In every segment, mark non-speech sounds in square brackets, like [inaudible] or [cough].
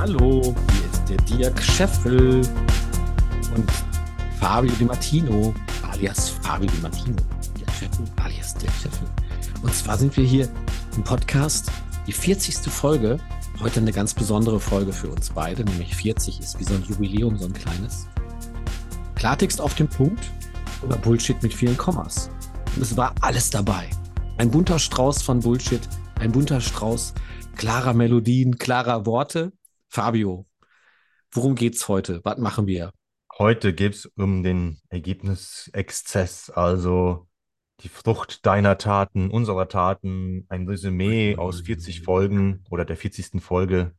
Hallo, hier ist der Dirk Scheffel und Fabio Di Martino, alias Fabio Di Martino. Dirk Scheffel, alias Dirk Scheffel. Und zwar sind wir hier im Podcast, die 40. Folge. Heute eine ganz besondere Folge für uns beide, nämlich 40 ist wie so ein Jubiläum, so ein kleines. Klartext auf den Punkt oder Bullshit mit vielen Kommas. Und es war alles dabei. Ein bunter Strauß von Bullshit, ein bunter Strauß klarer Melodien, klarer Worte. Fabio, worum geht's heute? Was machen wir? Heute geht es um den Ergebnisexzess, also die Frucht deiner Taten, unserer Taten, ein Resümee aus 40 Folgen oder der 40. Folge.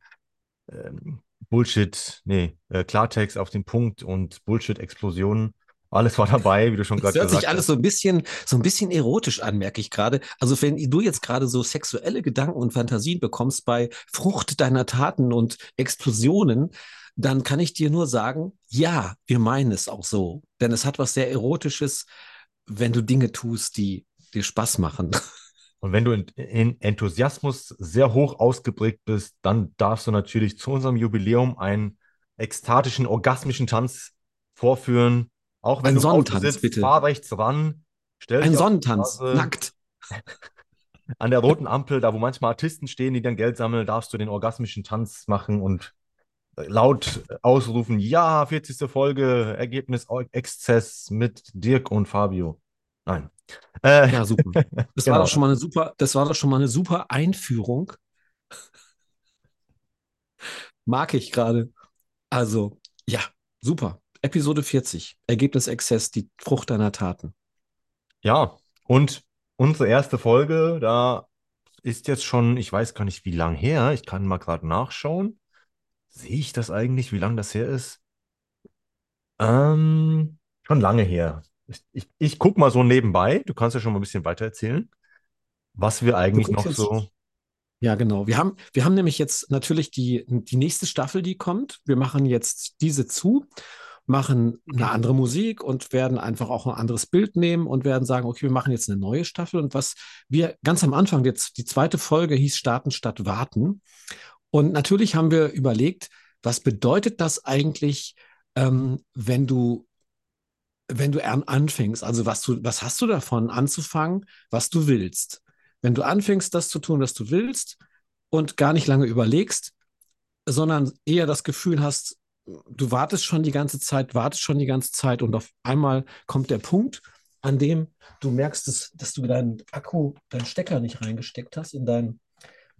Ähm, Bullshit, nee, äh, Klartext auf den Punkt und Bullshit-Explosionen. Alles war dabei, wie du schon gerade Das hört gesagt sich alles hast. so ein bisschen, so ein bisschen erotisch an, merke ich gerade. Also wenn du jetzt gerade so sexuelle Gedanken und Fantasien bekommst bei Frucht deiner Taten und Explosionen, dann kann ich dir nur sagen, ja, wir meinen es auch so. Denn es hat was sehr Erotisches, wenn du Dinge tust, die dir Spaß machen. Und wenn du in, in Enthusiasmus sehr hoch ausgeprägt bist, dann darfst du natürlich zu unserem Jubiläum einen ekstatischen, orgasmischen Tanz vorführen. Auch wenn Ein du Sonnentanz, sitzt, bitte. fahr rechts ran, stell Ein Sonnentanz, Straße. nackt. [laughs] An der roten Ampel, da wo manchmal Artisten stehen, die dann Geld sammeln, darfst du den orgasmischen Tanz machen und laut ausrufen, ja, 40. Folge, Ergebnis Exzess mit Dirk und Fabio. Nein. Äh, Ja, super. [laughs] Das war Genau. doch schon mal eine super, das war doch schon mal eine super Einführung. Mag ich gerade. Also, ja, super. Episode 40. Ergebnis Exzess, die Frucht deiner Taten. Ja, und unsere erste Folge, da ist jetzt schon, ich weiß gar nicht, wie lang her. Ich kann mal gerade nachschauen. Sehe ich das eigentlich, wie lang das her ist? Ähm, schon lange her. Ich, ich, ich gucke mal so nebenbei. Du kannst ja schon mal ein bisschen weiter erzählen, was wir eigentlich noch jetzt- so. Ja, genau. Wir haben, wir haben nämlich jetzt natürlich die, die nächste Staffel, die kommt. Wir machen jetzt diese zu, machen eine andere Musik und werden einfach auch ein anderes Bild nehmen und werden sagen, okay, wir machen jetzt eine neue Staffel. Und was wir ganz am Anfang, jetzt die zweite Folge hieß Starten statt Warten. Und natürlich haben wir überlegt, was bedeutet das eigentlich, ähm, wenn du, wenn du an- anfängst? Also was du, was hast du davon anzufangen, was du willst? Wenn du anfängst, das zu tun, was du willst und gar nicht lange überlegst, sondern eher das Gefühl hast, du wartest schon die ganze Zeit, wartest schon die ganze Zeit und auf einmal kommt der Punkt, an dem du merkst, dass, dass du deinen Akku, deinen Stecker nicht reingesteckt hast in deinen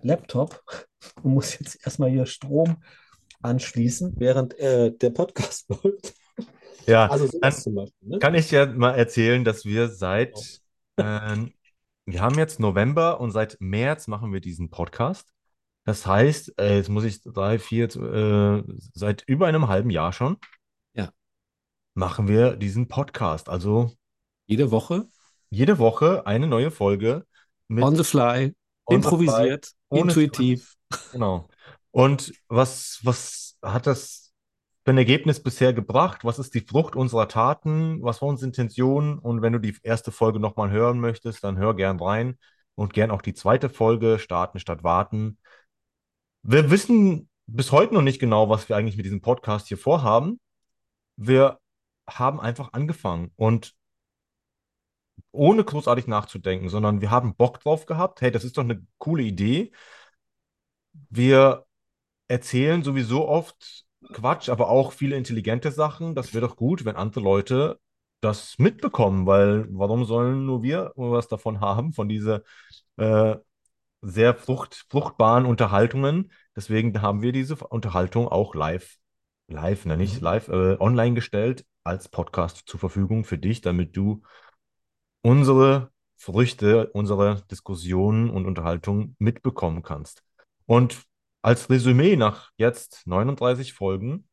Laptop [laughs] und musst jetzt erstmal hier Strom anschließen, während äh, der Podcast [laughs] läuft. Ja, Also Beispiel. Ne? kann ich ja mal erzählen, dass wir seit, ähm, wir haben jetzt November und seit März machen wir diesen Podcast. Das heißt, äh, jetzt muss ich drei, vier, äh, seit über einem halben Jahr schon Ja. machen wir diesen Podcast. Also Jede Woche jede Woche eine neue Folge on the fly, On the fly, improvisiert, intuitiv. Skript. Genau. Und was, was hat das für ein Ergebnis bisher gebracht? Was ist die Frucht unserer Taten? Was war unsere Intention? Und wenn du die erste Folge nochmal hören möchtest, dann hör gern rein und gern auch die zweite Folge, starten statt warten. Wir wissen bis heute noch nicht genau, was wir eigentlich mit diesem Podcast hier vorhaben. Wir haben einfach angefangen und ohne großartig nachzudenken, sondern wir haben Bock drauf gehabt. Hey, das ist doch eine coole Idee. Wir erzählen sowieso oft Quatsch, aber auch viele intelligente Sachen. Das wäre doch gut, wenn andere Leute das mitbekommen, weil warum sollen nur wir was davon haben, von dieser äh, sehr frucht, fruchtbaren Unterhaltungen? Deswegen haben wir diese Unterhaltung auch live, live, ne, nicht live, äh, online gestellt als Podcast zur Verfügung für dich, damit du unsere Früchte, unsere Diskussionen und Unterhaltung mitbekommen kannst. Und als Resümee nach jetzt 39 Folgen,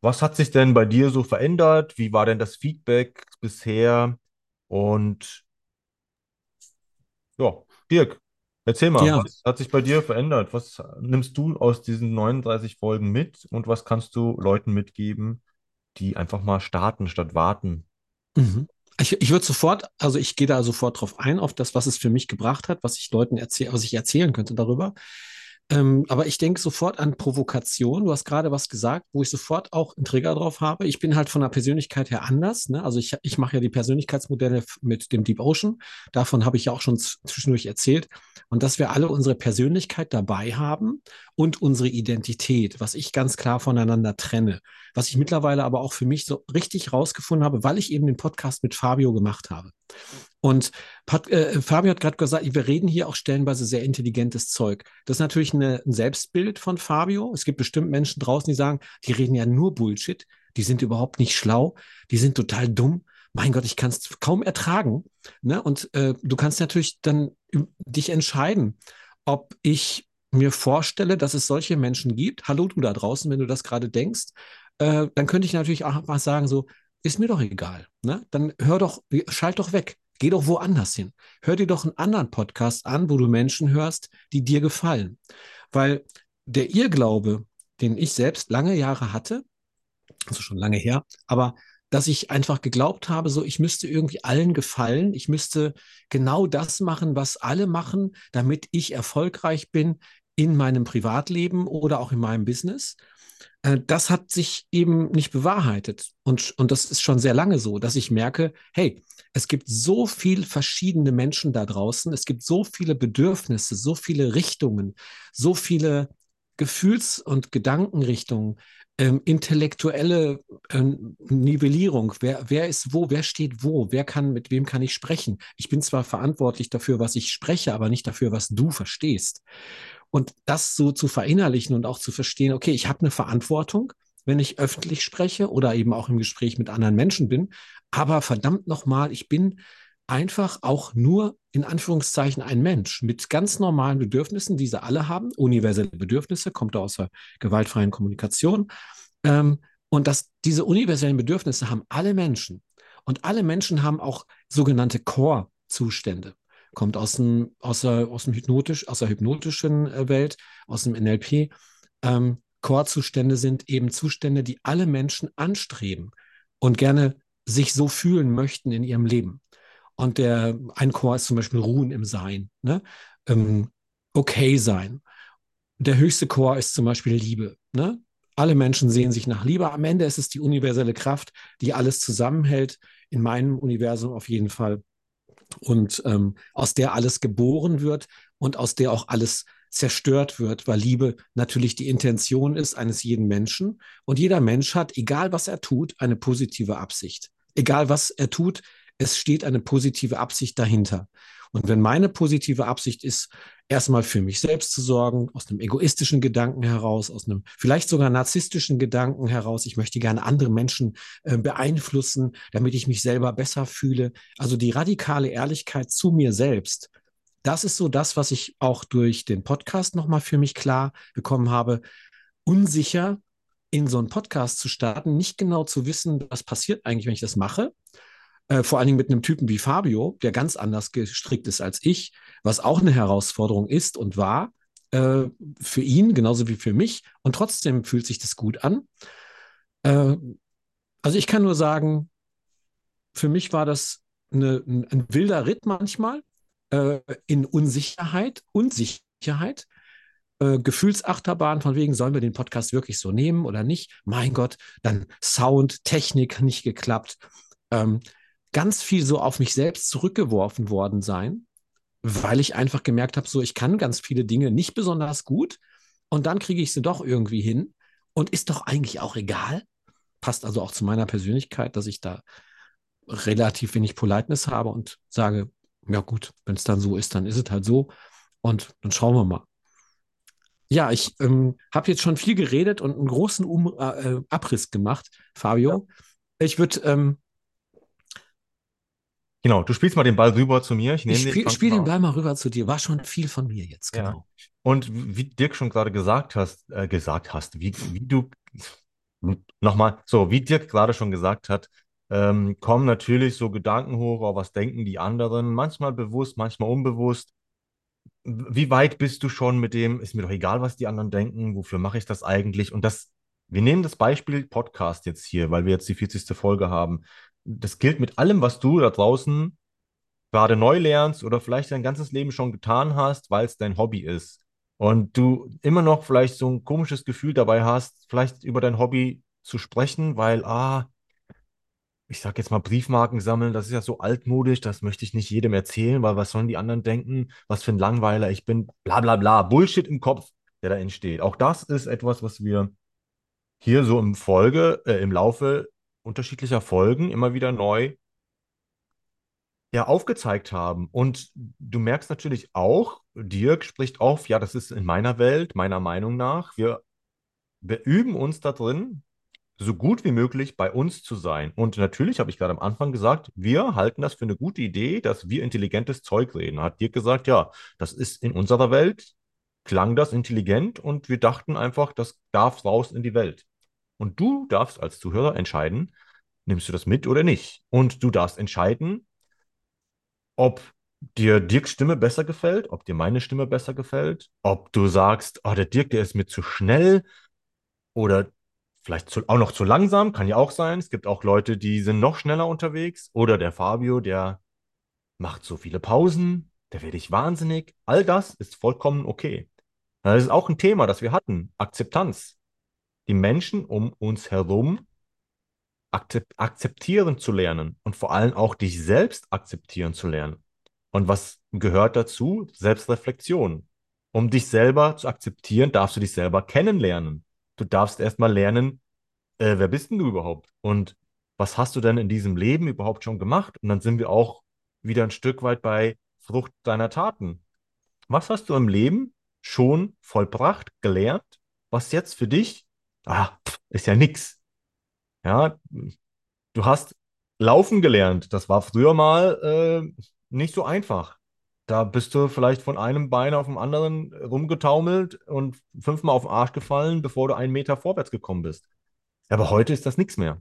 was hat sich denn bei dir so verändert? Wie war denn das Feedback bisher? Und ja, Dirk, erzähl mal, Ja. was hat sich bei dir verändert? Was nimmst du aus diesen 39 Folgen mit und was kannst du Leuten mitgeben, die einfach mal starten statt warten? Mhm. Ich, ich würde sofort, also ich gehe da sofort drauf ein, auf das, was es für mich gebracht hat, was ich Leuten erzähle, was ich erzählen könnte darüber. Ähm, aber ich denke sofort an Provokation. Du hast gerade was gesagt, wo ich sofort auch einen Trigger drauf habe. Ich bin halt von der Persönlichkeit her anders. Ne? Also ich, ich mache ja die Persönlichkeitsmodelle mit dem Deep Ocean. Davon habe ich ja auch schon zwischendurch erzählt. Und dass wir alle unsere Persönlichkeit dabei haben und unsere Identität, was ich ganz klar voneinander trenne. Was ich mittlerweile aber auch für mich so richtig rausgefunden habe, weil ich eben den Podcast mit Fabio gemacht habe. Und Pat, äh, Fabio hat gerade gesagt, wir reden hier auch stellenweise sehr intelligentes Zeug. Das ist natürlich eine, ein Selbstbild von Fabio. Es gibt bestimmt Menschen draußen, die sagen, die reden ja nur Bullshit, die sind überhaupt nicht schlau, die sind total dumm. Mein Gott, ich kann es kaum ertragen. Ne? Und äh, du kannst natürlich dann dich entscheiden, ob ich mir vorstelle, dass es solche Menschen gibt. Hallo du da draußen, wenn du das gerade denkst, äh, dann könnte ich natürlich auch mal sagen, so, ist mir doch egal. Ne? Dann hör doch, schalt doch weg. Geh doch woanders hin. Hör dir doch einen anderen Podcast an, wo du Menschen hörst, die dir gefallen. Weil der Irrglaube, den ich selbst lange Jahre hatte, also schon lange her, aber dass ich einfach geglaubt habe, so ich müsste irgendwie allen gefallen, ich müsste genau das machen, was alle machen, damit ich erfolgreich bin in meinem Privatleben oder auch in meinem Business. Äh, das hat sich eben nicht bewahrheitet. Und, und das ist schon sehr lange so, dass ich merke, hey, es gibt so viel verschiedene Menschen da draußen, es gibt so viele Bedürfnisse, so viele Richtungen, so viele Gefühls- und Gedankenrichtungen, ähm, intellektuelle ähm, Nivellierung. Wer, wer ist wo, wer steht wo, wer kann, mit wem kann ich sprechen? Ich bin zwar verantwortlich dafür, was ich spreche, aber nicht dafür, was du verstehst. Und das so zu verinnerlichen und auch zu verstehen, okay, ich habe eine Verantwortung, wenn ich öffentlich spreche oder eben auch im Gespräch mit anderen Menschen bin. Aber verdammt nochmal, ich bin einfach auch nur in Anführungszeichen ein Mensch mit ganz normalen Bedürfnissen, die sie alle haben. Universelle Bedürfnisse, kommt aus der gewaltfreien Kommunikation. Ähm, und dass diese universellen Bedürfnisse haben alle Menschen. Und alle Menschen haben auch sogenannte Core-Zustände kommt aus dem, aus der, aus dem hypnotisch, aus der hypnotischen äh, Welt, aus dem NLP. Ähm, Core-Zustände sind eben Zustände, die alle Menschen anstreben und gerne sich so fühlen möchten in ihrem Leben. Und der ein Core ist zum Beispiel Ruhen im Sein, ne? ähm, okay sein. Der höchste Core ist zum Beispiel Liebe. Ne? Alle Menschen sehen sich nach Liebe. Am Ende ist es die universelle Kraft, die alles zusammenhält. In meinem Universum auf jeden Fall und ähm, aus der alles geboren wird und aus der auch alles zerstört wird, weil Liebe natürlich die Intention ist eines jeden Menschen und jeder Mensch hat, egal was er tut, eine positive Absicht. Egal was er tut, es steht eine positive Absicht dahinter. Und wenn meine positive Absicht ist, erstmal für mich selbst zu sorgen, aus einem egoistischen Gedanken heraus, aus einem vielleicht sogar narzisstischen Gedanken heraus. Ich möchte gerne andere Menschen äh, beeinflussen, damit ich mich selber besser fühle. Also die radikale Ehrlichkeit zu mir selbst. Das ist so das, was ich auch durch den Podcast nochmal für mich klar bekommen habe. Unsicher in so einen Podcast zu starten, nicht genau zu wissen, was passiert eigentlich, wenn ich das mache. Äh, vor allen Dingen mit einem Typen wie Fabio, der ganz anders gestrickt ist als ich, was auch eine Herausforderung ist und war äh, für ihn, genauso wie für mich. Und trotzdem fühlt sich das gut an. Äh, also ich kann nur sagen, für mich war das eine, ein, wilder Ritt manchmal äh, in Unsicherheit, Unsicherheit. Äh, Gefühlsachterbahn von wegen, sollen wir den Podcast wirklich so nehmen oder nicht? Mein Gott, dann Sound, Technik nicht geklappt. Ähm, ganz viel so auf mich selbst zurückgeworfen worden sein, weil ich einfach gemerkt habe, so ich kann ganz viele Dinge nicht besonders gut und dann kriege ich sie doch irgendwie hin und ist doch eigentlich auch egal. Passt also auch zu meiner Persönlichkeit, dass ich da relativ wenig Politeness habe und sage, ja gut, wenn es dann so ist, dann ist es halt so und dann schauen wir mal. Ja, ich ähm, habe jetzt schon viel geredet und einen großen um äh, Abriss gemacht, Fabio. Ja. Ich würde ähm, Genau, du spielst mal den Ball rüber zu mir. Ich, ich spiele spiel den Ball mal rüber zu dir. War schon viel von mir jetzt, genau. Ja. Und wie Dirk schon gerade gesagt hast, äh, gesagt hast, wie, wie du nochmal, so wie Dirk gerade schon gesagt hat, ähm, kommen natürlich so Gedanken hoch, oh, was denken die anderen, manchmal bewusst, manchmal unbewusst. Wie weit bist du schon mit dem, ist mir doch egal, was die anderen denken, wofür mache ich das eigentlich? Und das, wir nehmen das Beispiel Podcast jetzt hier, weil wir jetzt die 40. Folge haben das gilt mit allem, was du da draußen gerade neu lernst oder vielleicht dein ganzes Leben schon getan hast, weil es dein Hobby ist. und du immer noch vielleicht so ein komisches Gefühl dabei hast, vielleicht über dein Hobby zu sprechen, weil, ah, ich sag jetzt mal Briefmarken sammeln, das ist ja so altmodisch, das möchte ich nicht jedem erzählen, weil was sollen die anderen denken, was für ein Langweiler ich bin, bla bla bla, Bullshit im Kopf, der da entsteht. Auch das ist etwas, was wir hier so im Folge, äh, im Laufe unterschiedlicher Folgen immer wieder neu ja aufgezeigt haben. Und du merkst natürlich auch, Dirk spricht auf, ja, das ist in meiner Welt, meiner Meinung nach, wir, wir üben uns da drin, so gut wie möglich bei uns zu sein. Und natürlich habe ich gerade am Anfang gesagt, wir halten das für eine gute Idee, dass wir intelligentes Zeug reden. Hat Dirk gesagt, ja, das ist in unserer Welt, klang das intelligent und wir dachten einfach, das darf raus in die Welt. Und du darfst als Zuhörer entscheiden, nimmst du das mit oder nicht. Und du darfst entscheiden, ob dir Dirks Stimme besser gefällt, ob dir meine Stimme besser gefällt, ob du sagst, oh, der Dirk, der ist mir zu schnell oder vielleicht zu, auch noch zu langsam, kann ja auch sein. Es gibt auch Leute, die sind noch schneller unterwegs oder der Fabio, der macht so viele Pausen, der werde ich wahnsinnig. All das ist vollkommen okay. Das ist auch ein Thema, das wir hatten, Akzeptanz. Die Menschen um uns herum akzeptieren zu lernen und vor allem auch dich selbst akzeptieren zu lernen. Und was gehört dazu? Selbstreflexion. Um dich selber zu akzeptieren, darfst du dich selber kennenlernen. Du darfst erstmal lernen, äh, wer bist denn du überhaupt? Und was hast du denn in diesem Leben überhaupt schon gemacht? Und dann sind wir auch wieder ein Stück weit bei Frucht deiner Taten. Was hast du im Leben schon vollbracht, gelernt, was jetzt für dich, ah, ist ja nix. Ja, du hast laufen gelernt. Das war früher mal äh, nicht so einfach. Da bist du vielleicht von einem Bein auf dem anderen rumgetaumelt und fünfmal auf den Arsch gefallen, bevor du einen Meter vorwärts gekommen bist. Aber heute ist das nichts mehr.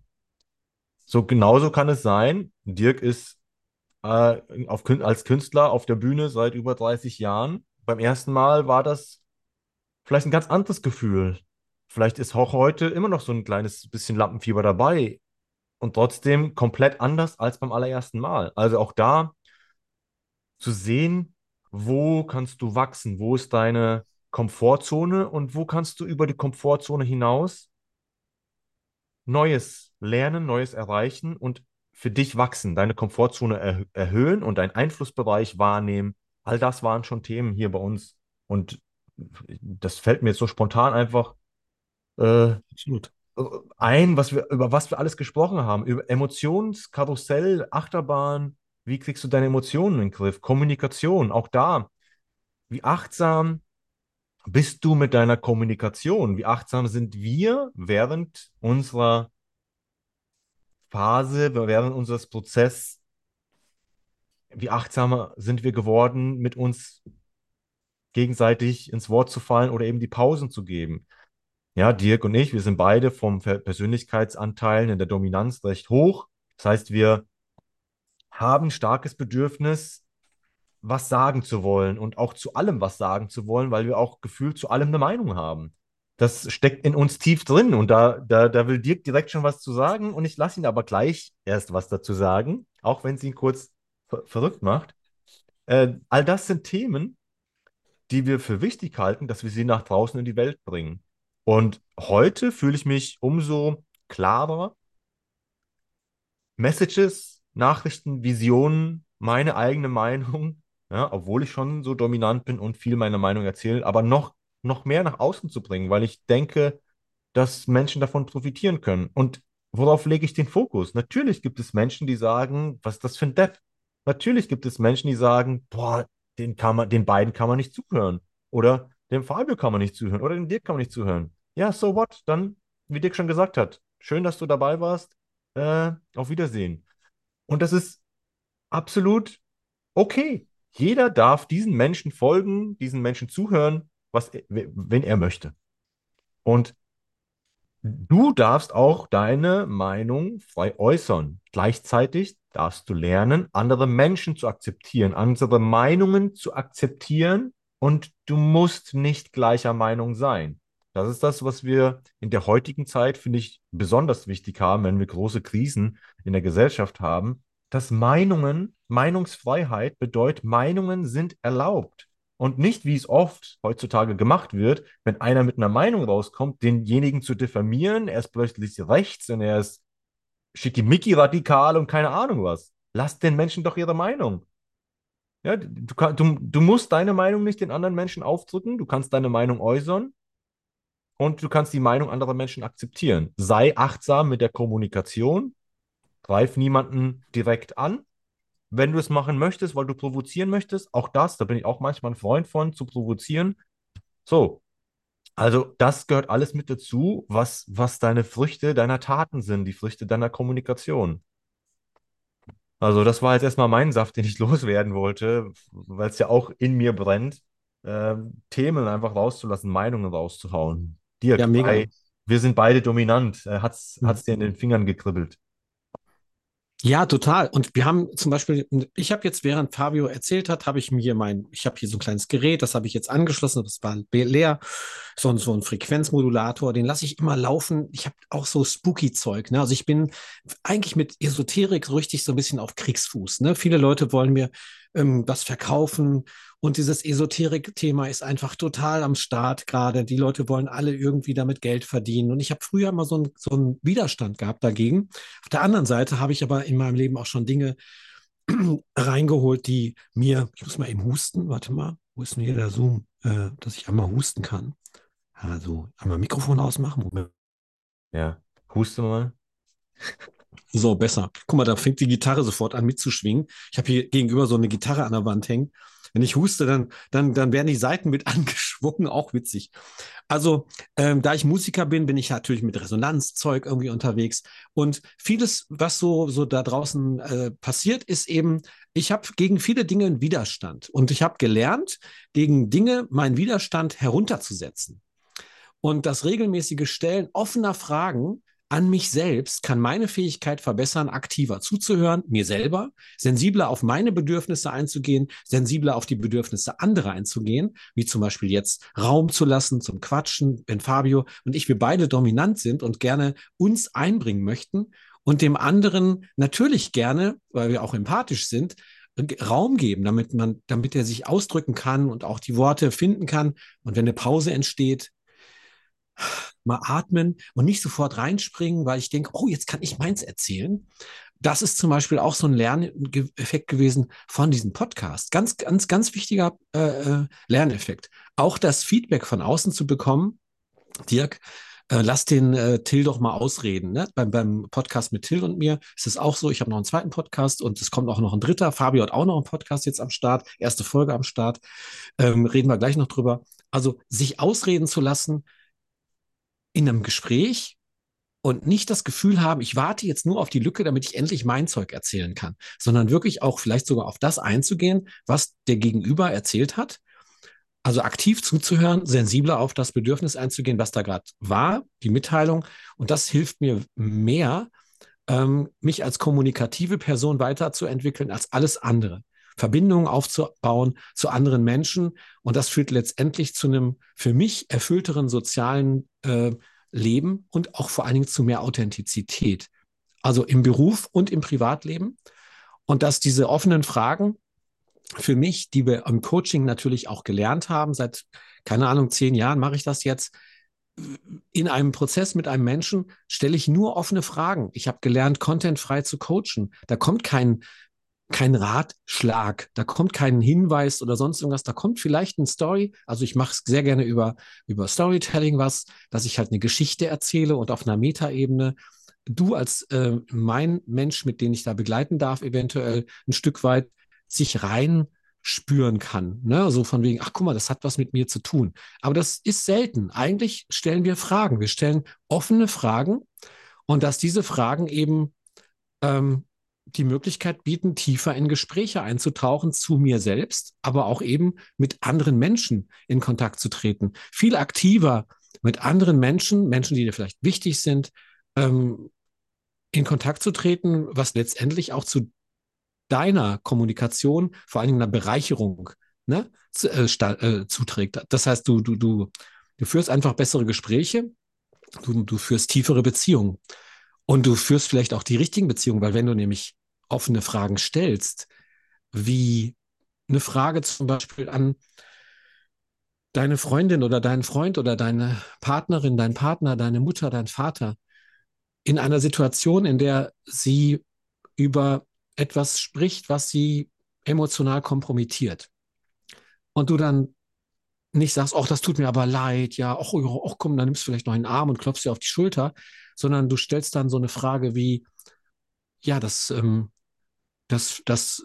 So genauso kann es sein. Dirk ist äh, auf, als Künstler auf der Bühne seit über 30 Jahren. Beim ersten Mal war das vielleicht ein ganz anderes Gefühl. Vielleicht ist auch heute immer noch so ein kleines bisschen Lampenfieber dabei und trotzdem komplett anders als beim allerersten Mal. Also auch da zu sehen, wo kannst du wachsen, wo ist deine Komfortzone und wo kannst du über die Komfortzone hinaus Neues lernen, Neues erreichen und für dich wachsen, deine Komfortzone er erhöhen und deinen Einflussbereich wahrnehmen. All das waren schon Themen hier bei uns. Und das fällt mir jetzt so spontan einfach äh, Absolut. ein, was wir, über was wir alles gesprochen haben. Über Emotionskarussell, Achterbahn, wie kriegst du deine Emotionen in den Griff? Kommunikation, auch da. Wie achtsam bist du mit deiner Kommunikation? Wie achtsam sind wir während unserer Phase, während unseres Prozesses? Wie achtsamer sind wir geworden, mit uns gegenseitig ins Wort zu fallen oder eben die Pausen zu geben? Ja, Dirk und ich, wir sind beide vom Persönlichkeitsanteilen in der Dominanz recht hoch. Das heißt, wir haben starkes Bedürfnis, was sagen zu wollen und auch zu allem was sagen zu wollen, weil wir auch gefühlt zu allem eine Meinung haben. Das steckt in uns tief drin und da, da, da will Dirk direkt schon was zu sagen und ich lasse ihn aber gleich erst was dazu sagen, auch wenn es ihn kurz ver verrückt macht. Äh, all das sind Themen, die wir für wichtig halten, dass wir sie nach draußen in die Welt bringen. Und heute fühle ich mich umso klarer. Messages, Nachrichten, Visionen, meine eigene Meinung, [laughs] ja, obwohl ich schon so dominant bin und viel meine Meinung erzähle, aber noch, noch mehr nach außen zu bringen, weil ich denke, dass Menschen davon profitieren können. Und worauf lege ich den Fokus? Natürlich gibt es Menschen, die sagen, was ist das für ein Depp? Natürlich gibt es Menschen, die sagen, boah, den, kann man, den beiden kann man nicht zuhören. Oder dem Fabio kann man nicht zuhören. Oder dem Dirk kann man nicht zuhören. Ja, so what? Dann, wie Dirk schon gesagt hat, schön, dass du dabei warst. Äh, auf Wiedersehen. Und das ist absolut okay. Jeder darf diesen Menschen folgen, diesen Menschen zuhören, was, wenn er möchte. Und du darfst auch deine Meinung frei äußern. Gleichzeitig darfst du lernen, andere Menschen zu akzeptieren, andere Meinungen zu akzeptieren und du musst nicht gleicher Meinung sein. Das ist das, was wir in der heutigen Zeit, finde ich, besonders wichtig haben, wenn wir große Krisen in der Gesellschaft haben, dass Meinungen, Meinungsfreiheit bedeutet, Meinungen sind erlaubt. Und nicht, wie es oft heutzutage gemacht wird, wenn einer mit einer Meinung rauskommt, denjenigen zu diffamieren, er ist plötzlich rechts und er ist schickimicki-radikal und keine Ahnung was. Lass den Menschen doch ihre Meinung. Ja, du, du, du musst deine Meinung nicht den anderen Menschen aufdrücken, du kannst deine Meinung äußern und du kannst die Meinung anderer Menschen akzeptieren. Sei achtsam mit der Kommunikation, greif niemanden direkt an. Wenn du es machen möchtest, weil du provozieren möchtest, auch das, da bin ich auch manchmal ein Freund von, zu provozieren. So, also das gehört alles mit dazu, was, was deine Früchte deiner Taten sind, die Früchte deiner Kommunikation. Also das war jetzt erstmal mein Saft, den ich [laughs] loswerden wollte, weil es ja auch in mir brennt, äh, Themen einfach rauszulassen, Meinungen rauszuhauen. Dirk, Ja, mega. bei, wir sind beide dominant. Äh, hat's, Mhm. hat's dir in den Fingern gekribbelt? Ja, total. Und wir haben zum Beispiel, ich habe jetzt, während Fabio erzählt hat, habe ich mir mein, ich habe hier so ein kleines Gerät, das habe ich jetzt angeschlossen, das war leer, so, ein- so ein Frequenzmodulator, den lasse ich immer laufen. Ich habe auch so Spooky-Zeug, ne? Also ich bin eigentlich mit Esoterik so richtig so ein bisschen auf Kriegsfuß, ne? Viele Leute wollen mir ähm, was verkaufen und dieses Esoterik-Thema ist einfach total am Start gerade. Die Leute wollen alle irgendwie damit Geld verdienen. Und ich habe früher mal so, ein, so einen Widerstand gehabt dagegen. Auf der anderen Seite habe ich aber in meinem Leben auch schon Dinge [clears throat] reingeholt, die mir, ich muss mal eben husten, warte mal, wo ist denn hier der Zoom, äh, dass ich einmal husten kann? Also einmal Mikrofon ausmachen. Moment. Ja. Huste mal. So, besser. Guck mal, da fängt die Gitarre sofort an mitzuschwingen. Ich habe hier gegenüber so eine Gitarre an der Wand hängen. Wenn ich huste, dann, dann, dann werden die Saiten mit [laughs] angeschwungen, auch witzig. Also, ähm, da ich Musiker bin, bin ich natürlich mit Resonanzzeug irgendwie unterwegs. Und vieles, was so, so da draußen äh, passiert, ist eben, ich habe gegen viele Dinge einen Widerstand. Und ich habe gelernt, gegen Dinge meinen Widerstand herunterzusetzen. Und das regelmäßige Stellen offener Fragen an mich selbst kann meine Fähigkeit verbessern, aktiver zuzuhören, mir selber, sensibler auf meine Bedürfnisse einzugehen, sensibler auf die Bedürfnisse anderer einzugehen, wie zum Beispiel jetzt Raum zu lassen zum Quatschen, wenn Fabio und ich wir beide dominant sind und gerne uns einbringen möchten und dem anderen natürlich gerne, weil wir auch empathisch sind, Raum geben, damit man, damit er sich ausdrücken kann und auch die Worte finden kann. Und wenn eine Pause entsteht, mal atmen und nicht sofort reinspringen, weil ich denke, oh, jetzt kann ich meins erzählen. Das ist zum Beispiel auch so ein Lerneffekt gewesen von diesem Podcast. Ganz, ganz, ganz wichtiger äh, Lerneffekt. Auch das Feedback von außen zu bekommen. Dirk, äh, lass den äh, Till doch mal ausreden. Ne? Beim, beim Podcast mit Till und mir ist es auch so. Ich habe noch einen zweiten Podcast und es kommt auch noch ein dritter. Fabio hat auch noch einen Podcast jetzt am Start. Erste Folge am Start. Ähm, reden wir gleich noch drüber. Also sich ausreden zu lassen, in einem Gespräch und nicht das Gefühl haben, ich warte jetzt nur auf die Lücke, damit ich endlich mein Zeug erzählen kann, sondern wirklich auch vielleicht sogar auf das einzugehen, was der Gegenüber erzählt hat. Also aktiv zuzuhören, sensibler auf das Bedürfnis einzugehen, was da gerade war, die Mitteilung. Und das hilft mir mehr, ähm, mich als kommunikative Person weiterzuentwickeln als alles andere. Verbindungen aufzubauen zu anderen Menschen. Und das führt letztendlich zu einem für mich erfüllteren sozialen äh, Leben und auch vor allen Dingen zu mehr Authentizität. Also im Beruf und im Privatleben. Und dass diese offenen Fragen für mich, die wir im Coaching natürlich auch gelernt haben, seit, keine Ahnung, zehn Jahren mache ich das jetzt, in einem Prozess mit einem Menschen stelle ich nur offene Fragen. Ich habe gelernt, contentfrei zu coachen. Da kommt kein kein Ratschlag, da kommt kein Hinweis oder sonst irgendwas, da kommt vielleicht eine Story. Also ich mache es sehr gerne über, über Storytelling was, dass ich halt eine Geschichte erzähle und auf einer Metaebene du als äh, mein Mensch, mit dem ich da begleiten darf, eventuell ein Stück weit sich rein spüren kann. Ne? So von wegen, ach guck mal, das hat was mit mir zu tun. Aber das ist selten. Eigentlich stellen wir Fragen. Wir stellen offene Fragen und dass diese Fragen eben ähm, die Möglichkeit bieten, tiefer in Gespräche einzutauchen zu mir selbst, aber auch eben mit anderen Menschen in Kontakt zu treten. Viel aktiver mit anderen Menschen, Menschen, die dir vielleicht wichtig sind, ähm, in Kontakt zu treten, was letztendlich auch zu deiner Kommunikation, vor allen Dingen einer Bereicherung, ne, zu, äh, äh, zuträgt. Das heißt, du, du, du, du führst einfach bessere Gespräche, du, du führst tiefere Beziehungen. Und du führst vielleicht auch die richtigen Beziehungen, weil wenn du nämlich offene Fragen stellst, wie eine Frage zum Beispiel an, deine Freundin oder dein Freund oder deine Partnerin, dein Partner, deine Mutter, dein Vater in einer Situation, in der sie über etwas spricht, was sie emotional kompromittiert. Und du dann nicht sagst, ach, das tut mir aber leid, ja, ach, ach komm, dann nimmst du vielleicht noch einen Arm und klopfst dir auf die Schulter, sondern du stellst dann so eine Frage wie, ja, das, ähm, das, das,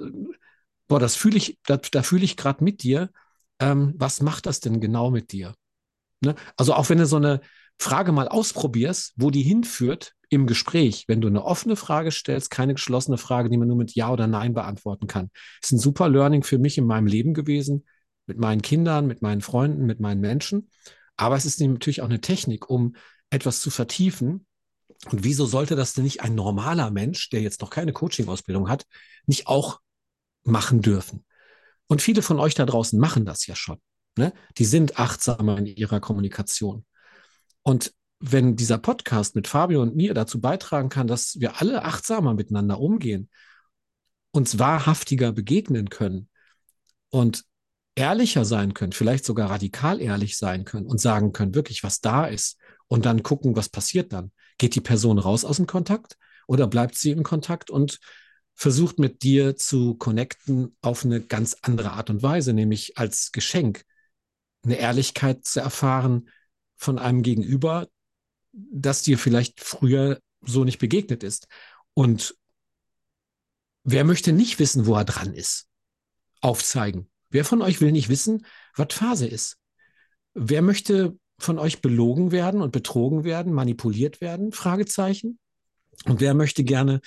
boah, das fühle ich, da, da fühle ich gerade mit dir. Ähm, was macht das denn genau mit dir? Ne? Also auch wenn du so eine Frage mal ausprobierst, wo die hinführt im Gespräch, wenn du eine offene Frage stellst, keine geschlossene Frage, die man nur mit Ja oder Nein beantworten kann, ist ein super Learning für mich in meinem Leben gewesen, mit meinen Kindern, mit meinen Freunden, mit meinen Menschen. Aber es ist natürlich auch eine Technik, um etwas zu vertiefen. Und wieso sollte das denn nicht ein normaler Mensch, der jetzt noch keine Coaching-Ausbildung hat, nicht auch machen dürfen? Und viele von euch da draußen machen das ja schon. Ne? Die sind achtsamer in ihrer Kommunikation. Und wenn dieser Podcast mit Fabio und mir dazu beitragen kann, dass wir alle achtsamer miteinander umgehen, uns wahrhaftiger begegnen können und ehrlicher sein können, vielleicht sogar radikal ehrlich sein können und sagen können, wirklich, was da ist und dann gucken, was passiert dann. Geht die Person raus aus dem Kontakt oder bleibt sie im Kontakt und versucht mit dir zu connecten auf eine ganz andere Art und Weise, nämlich als Geschenk, eine Ehrlichkeit zu erfahren von einem Gegenüber, das dir vielleicht früher so nicht begegnet ist. Und wer möchte nicht wissen, wo er dran ist? Aufzeigen. Wer von euch will nicht wissen, was Phase ist? Wer möchte von euch belogen werden und betrogen werden, manipuliert werden? Fragezeichen. Und wer möchte gerne,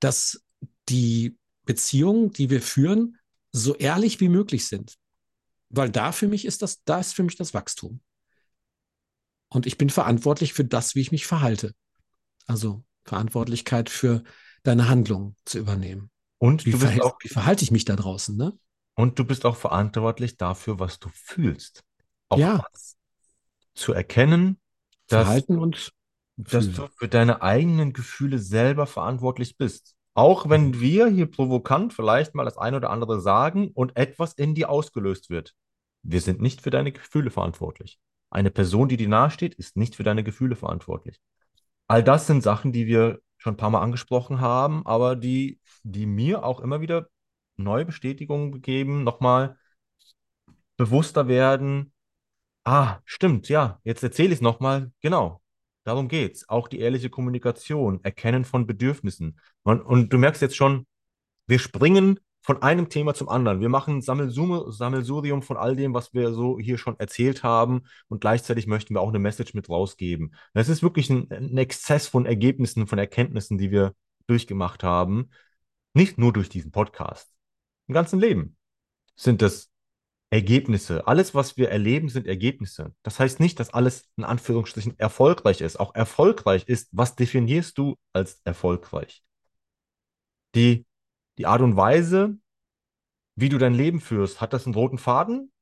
dass die Beziehungen, die wir führen, so ehrlich wie möglich sind? Weil da für mich ist das, da ist für mich das Wachstum. Und ich bin verantwortlich für das, wie ich mich verhalte. Also Verantwortlichkeit für deine Handlungen zu übernehmen. Und wie, verhält, auch, wie verhalte ich mich da draußen, ne? Und du bist auch verantwortlich dafür, was du fühlst. Auch ja. Zu erkennen, dass, Verhalten und dass du für deine eigenen Gefühle selber verantwortlich bist. Auch wenn mhm. wir hier provokant vielleicht mal das eine oder andere sagen und etwas in dir ausgelöst wird. Wir sind nicht für deine Gefühle verantwortlich. Eine Person, die dir nahesteht, ist nicht für deine Gefühle verantwortlich. All das sind Sachen, die wir schon ein paar Mal angesprochen haben, aber die, die mir auch immer wieder neue Bestätigungen geben, nochmal bewusster werden. Ah, stimmt, ja, jetzt erzähle ich es nochmal. Genau, darum geht es. Auch die ehrliche Kommunikation, Erkennen von Bedürfnissen. Und, und du merkst jetzt schon, wir springen von einem Thema zum anderen. Wir machen Sammelsurium von all dem, was wir so hier schon erzählt haben und gleichzeitig möchten wir auch eine Message mit rausgeben. Es ist wirklich ein, ein Exzess von Ergebnissen, von Erkenntnissen, die wir durchgemacht haben. Nicht nur durch diesen Podcast. Im ganzen Leben sind das Ergebnisse. Alles, was wir erleben, sind Ergebnisse. Das heißt nicht, dass alles in Anführungsstrichen erfolgreich ist. Auch erfolgreich ist, was definierst du als erfolgreich? Die die Art und Weise, wie du dein Leben führst, hat das einen roten Faden?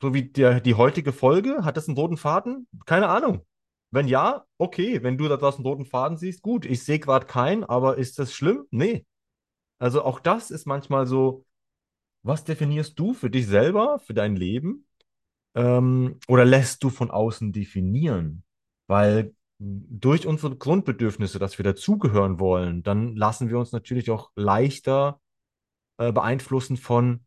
So wie der, die heutige Folge, hat das einen roten Faden? Keine Ahnung. Wenn ja, okay. Wenn du da draußen einen roten Faden siehst, gut. Ich sehe gerade keinen, aber ist das schlimm? Nee. Also auch das ist manchmal so, was definierst du für dich selber, für dein Leben? Ähm, oder lässt du von außen definieren? Weil durch unsere Grundbedürfnisse, dass wir dazugehören wollen, dann lassen wir uns natürlich auch leichter äh, beeinflussen von,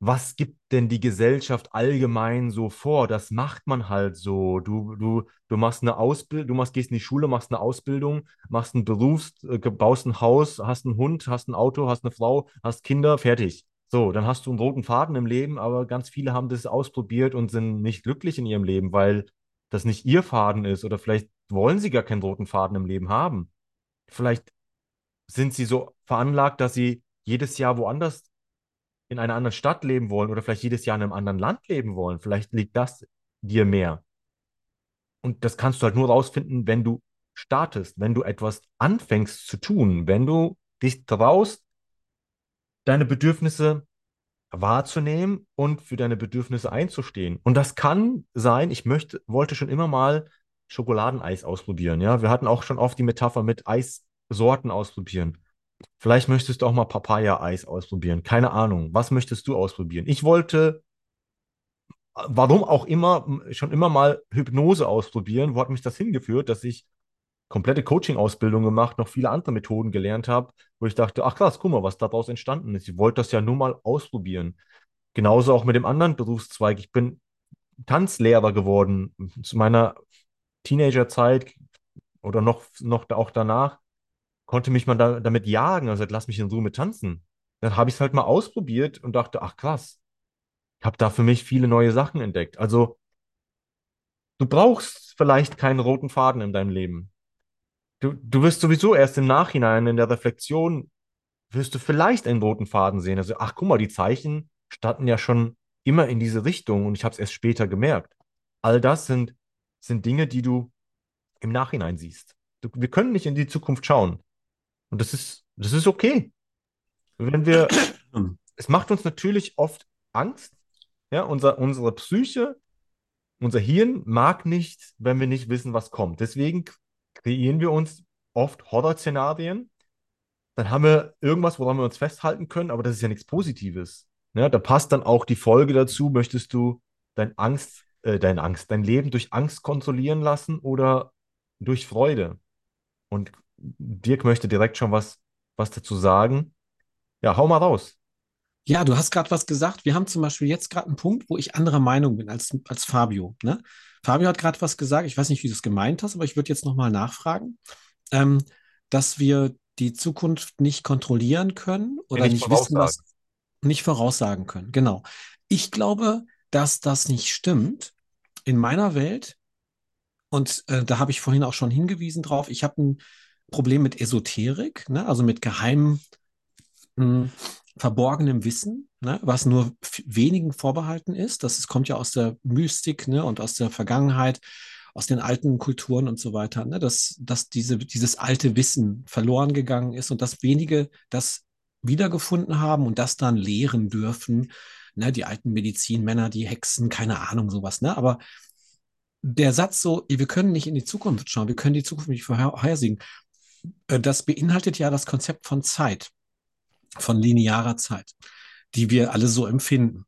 was gibt denn die Gesellschaft allgemein so vor? Das macht man halt so. Du, du, du machst eine Ausbildung, du machst, gehst in die Schule, machst eine Ausbildung, machst einen Beruf, äh, baust ein Haus, hast einen Hund, hast ein Auto, hast eine Frau, hast Kinder, fertig. So, dann hast du einen roten Faden im Leben, aber ganz viele haben das ausprobiert und sind nicht glücklich in ihrem Leben, weil das nicht ihr Faden ist oder vielleicht wollen sie gar keinen roten Faden im Leben haben. Vielleicht sind sie so veranlagt, dass sie jedes Jahr woanders in einer anderen Stadt leben wollen oder vielleicht jedes Jahr in einem anderen Land leben wollen. Vielleicht liegt das dir mehr. Und das kannst du halt nur rausfinden, wenn du startest, wenn du etwas anfängst zu tun, wenn du dich traust, deine Bedürfnisse wahrzunehmen und für deine Bedürfnisse einzustehen. Und das kann sein, ich möchte, wollte schon immer mal Schokoladeneis ausprobieren. Ja, wir hatten auch schon oft die Metapher mit Eissorten ausprobieren. Vielleicht möchtest du auch mal Papaya-Eis ausprobieren. Keine Ahnung. Was möchtest du ausprobieren? Ich wollte warum auch immer, schon immer mal Hypnose ausprobieren. Wo hat mich das hingeführt, dass ich komplette Coaching-Ausbildung gemacht, noch viele andere Methoden gelernt habe, wo ich dachte, ach krass, guck mal, was daraus entstanden ist. Ich wollte das ja nur mal ausprobieren. Genauso auch mit dem anderen Berufszweig. Ich bin Tanzlehrer geworden zu meiner Teenagerzeit oder noch, noch auch danach. Konnte mich man da, damit jagen, also lass mich in Ruhe mit tanzen. Dann habe ich es halt mal ausprobiert und dachte, ach krass, ich habe da für mich viele neue Sachen entdeckt. Also, du brauchst vielleicht keinen roten Faden in deinem Leben. Du, du wirst sowieso erst im Nachhinein in der Reflexion, wirst du vielleicht einen roten Faden sehen. Also, ach guck mal, die Zeichen standen ja schon immer in diese Richtung und ich habe es erst später gemerkt. All das sind, sind Dinge, die du im Nachhinein siehst. Du, wir können nicht in die Zukunft schauen. Und das ist, das ist okay. Wenn wir, [clears throat] es macht uns natürlich oft Angst. Ja, unser, unsere Psyche, unser Hirn mag nicht, wenn wir nicht wissen, was kommt. Deswegen kreieren wir uns oft Horrorszenarien. Dann haben wir irgendwas, woran wir uns festhalten können, aber das ist ja nichts Positives. Ja, da passt dann auch die Folge dazu. Möchtest du dein Angst, äh, dein Angst, dein Leben durch Angst kontrollieren lassen oder durch Freude? Und Dirk möchte direkt schon was, was dazu sagen. Ja, hau mal raus. Ja, du hast gerade was gesagt. Wir haben zum Beispiel jetzt gerade einen Punkt, wo ich anderer Meinung bin als, als Fabio. Ne? Fabio hat gerade was gesagt. Ich weiß nicht, wie du es gemeint hast, aber ich würde jetzt nochmal nachfragen, ähm, dass wir die Zukunft nicht kontrollieren können oder nicht, nicht wissen, was nicht voraussagen können. Genau. Ich glaube, dass das nicht stimmt. In meiner Welt, und äh, da habe ich vorhin auch schon hingewiesen drauf, ich habe ein Problem mit Esoterik, ne? also mit geheimem, mh, hm, verborgenem Wissen, ne? was nur wenigen vorbehalten ist. Das, das kommt ja aus der Mystik ne? und aus der Vergangenheit, aus den alten Kulturen und so weiter, ne? dass, dass diese, dieses alte Wissen verloren gegangen ist und dass wenige das wiedergefunden haben und das dann lehren dürfen. Ne? Die alten Medizinmänner, die Hexen, keine Ahnung, sowas. Ne? Aber der Satz so, wir können nicht in die Zukunft schauen, wir können die Zukunft nicht vorhersehen, äh, das beinhaltet ja das Konzept von Zeit von linearer Zeit, die wir alle so empfinden.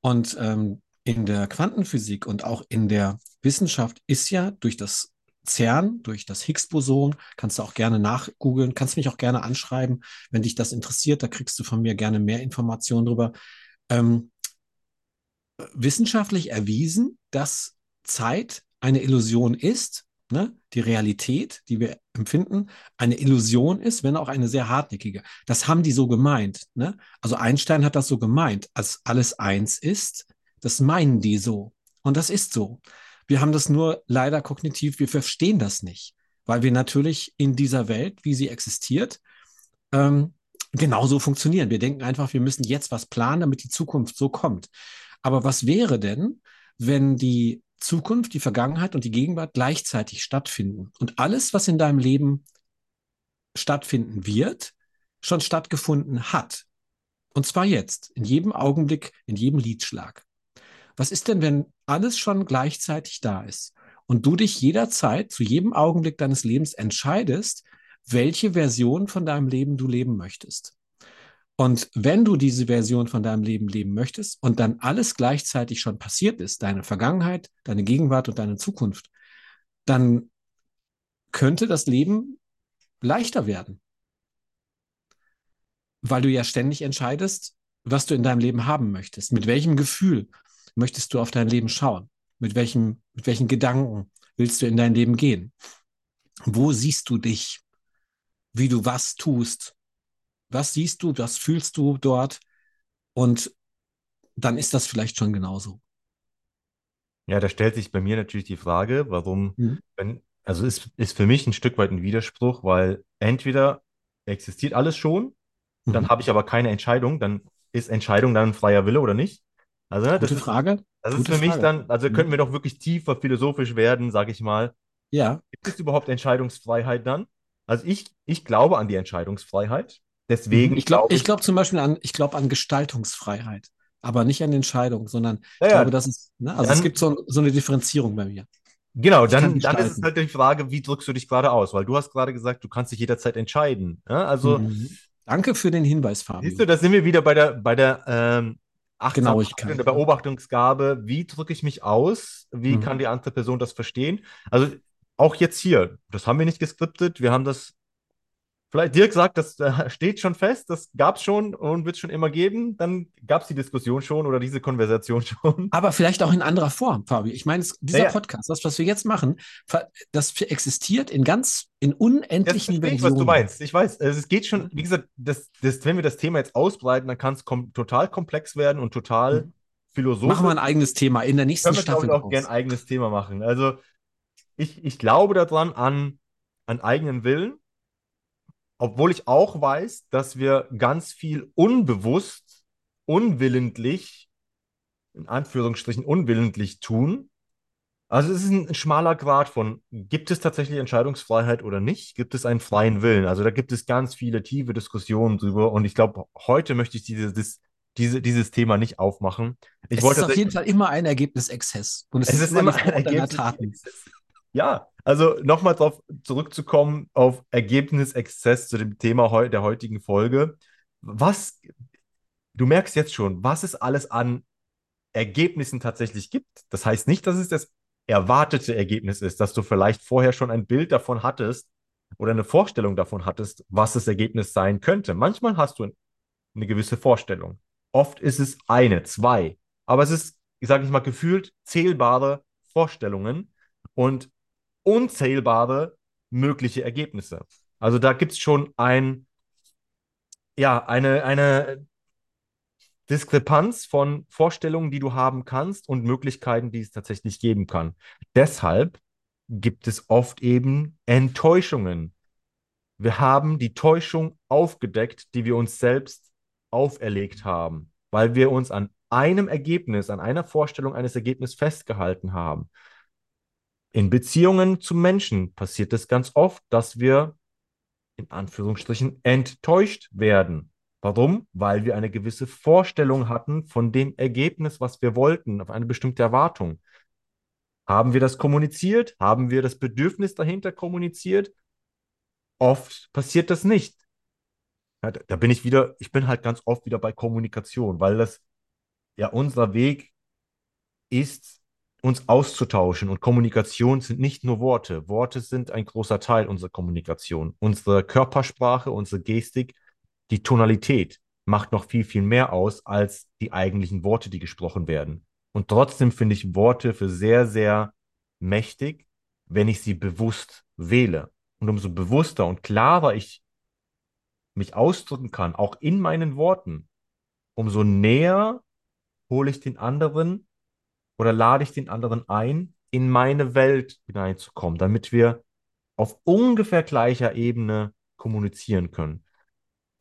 Und ähm, in der Quantenphysik und auch in der Wissenschaft ist ja durch das CERN, durch das Higgs-Boson, kannst du auch gerne nachgoogeln, kannst mich auch gerne anschreiben, wenn dich das interessiert, da kriegst du von mir gerne mehr Informationen drüber. Ähm, wissenschaftlich erwiesen, dass Zeit eine Illusion ist ne, die Realität, die wir empfinden, eine Illusion ist, wenn auch eine sehr hartnäckige. Das haben die so gemeint. Ne? Also Einstein hat das so gemeint, als alles eins ist, das meinen die so. Und das ist so. Wir haben das nur leider kognitiv, wir verstehen das nicht, weil wir natürlich in dieser Welt, wie sie existiert, ähm, genauso funktionieren. Wir denken einfach, wir müssen jetzt was planen, damit die Zukunft so kommt. Aber was wäre denn, wenn die Zukunft, die Vergangenheit und die Gegenwart gleichzeitig stattfinden. Und alles, was in deinem Leben stattfinden wird, schon stattgefunden hat. Und zwar jetzt, in jedem Augenblick, in jedem Liedschlag. Was ist denn, wenn alles schon gleichzeitig da ist und du dich jederzeit, zu jedem Augenblick deines Lebens entscheidest, welche Version von deinem Leben du leben möchtest? Und wenn du diese Version von deinem Leben leben möchtest und dann alles gleichzeitig schon passiert ist, deine Vergangenheit, deine Gegenwart und deine Zukunft, dann könnte das Leben leichter werden. Weil du ja ständig entscheidest, was du in deinem Leben haben möchtest. Mit welchem Gefühl möchtest du auf dein Leben schauen? Mit welchem, mit welchen Gedanken willst du in dein Leben gehen? Wo siehst du dich? Wie du was tust? Was siehst du, was fühlst du dort und dann ist das vielleicht schon genauso. Ja, da stellt sich bei mir natürlich die Frage, warum, mhm. wenn, also ist, ist für mich ein Stück weit ein Widerspruch, weil entweder existiert alles schon, dann mhm. habe ich aber keine Entscheidung, dann ist Entscheidung dann ein freier Wille oder nicht? Also, ne, das Gute ist, Frage. Das Gute ist für Frage. mich dann, also mhm. könnten wir doch wirklich tiefer philosophisch werden, sage ich mal. Ja. Gibt es überhaupt Entscheidungsfreiheit dann? Also ich, ich glaube an die Entscheidungsfreiheit. Deswegen. Mhm. Ich glaube glaub, ich glaub zum Beispiel an, ich glaube an Gestaltungsfreiheit, aber nicht an Entscheidung, sondern ich glaube, dass es, ne, also dann, es gibt so, so, eine Differenzierung bei mir. Genau, dann, dann ist es halt die Frage, wie drückst du dich gerade aus? Weil du hast gerade gesagt, du kannst dich jederzeit entscheiden. Ja, also. Mhm. Danke für den Hinweis, Fabio. Siehst du, da sind wir wieder bei der, bei der ähm, Genauigkeit. eine Beobachtungsgabe, wie drücke ich mich aus, wie Mhm. kann die andere Person das verstehen. Also auch jetzt hier, das haben wir nicht geskriptet, wir haben das vielleicht Dirk sagt, das äh, steht schon fest, das gab es schon und wird es schon immer geben, dann gab es die Diskussion schon oder diese Konversation [laughs] schon. Aber vielleicht auch in anderer Form, Fabi. Ich meine, es- dieser Ja, ja. Podcast, das, was wir jetzt machen, das existiert in ganz, in unendlichen verstehe ich, was du meinst. Ich weiß, es geht schon, wie gesagt, das, das, wenn wir das Thema jetzt ausbreiten, dann kann es kom total komplex werden und total Mhm. philosophisch. Machen wir ein eigenes Thema in der nächsten Staffel. ich, auch gerne ein eigenes Thema machen. Also ich, ich glaube daran an, an eigenen Willen, obwohl ich auch weiß, dass wir ganz viel unbewusst, unwillentlich, in Anführungsstrichen unwillentlich tun. Also es ist ein schmaler Grad von, gibt es tatsächlich Entscheidungsfreiheit oder nicht? Gibt es einen freien Willen? Also da gibt es ganz viele tiefe Diskussionen drüber und ich glaube, heute möchte ich diese, dis- diese, dieses Thema nicht aufmachen. Ich es wollte ist auf jeden Fall immer ein Ergebnisexzess. Und es, es ist, immer die Frucht deiner Ergebnis- Taten. Ja, also nochmal darauf zurückzukommen, auf Ergebnisexzess zu dem Thema heu der heutigen Folge. Was, du merkst jetzt schon, was es alles an Ergebnissen tatsächlich gibt. Das heißt nicht, dass es das erwartete Ergebnis ist, dass du vielleicht vorher schon ein Bild davon hattest oder eine Vorstellung davon hattest, was das Ergebnis sein könnte. Manchmal hast du eine gewisse Vorstellung. Oft ist es eine, zwei, aber es ist, ich sage ich mal, gefühlt zählbare Vorstellungen und unzählbare mögliche Ergebnisse. Also da gibt es schon ein, ja, eine, eine Diskrepanz von Vorstellungen, die du haben kannst und Möglichkeiten, die es tatsächlich geben kann. Deshalb gibt es oft eben Enttäuschungen. Wir haben die Täuschung aufgedeckt, die wir uns selbst auferlegt haben, weil wir uns an einem Ergebnis, an einer Vorstellung eines Ergebnisses festgehalten haben. In Beziehungen zu Menschen passiert es ganz oft, dass wir in Anführungsstrichen enttäuscht werden. Warum? Weil wir eine gewisse Vorstellung hatten von dem Ergebnis, was wir wollten, auf eine bestimmte Erwartung. Haben wir das kommuniziert? Haben wir das Bedürfnis dahinter kommuniziert? Oft passiert das nicht. Ja, da, bin ich wieder, ich bin halt ganz oft wieder bei Kommunikation, weil das ja unser Weg ist, uns auszutauschen. Und Kommunikation sind nicht nur Worte. Worte sind ein großer Teil unserer Kommunikation. Unsere Körpersprache, unsere Gestik, die Tonalität macht noch viel, viel mehr aus als die eigentlichen Worte, die gesprochen werden. Und trotzdem finde ich Worte für sehr, sehr mächtig, wenn ich sie bewusst wähle. Und umso bewusster und klarer ich mich ausdrücken kann, auch in meinen Worten, umso näher hole ich den anderen oder lade ich den anderen ein, in meine Welt hineinzukommen, damit wir auf ungefähr gleicher Ebene kommunizieren können.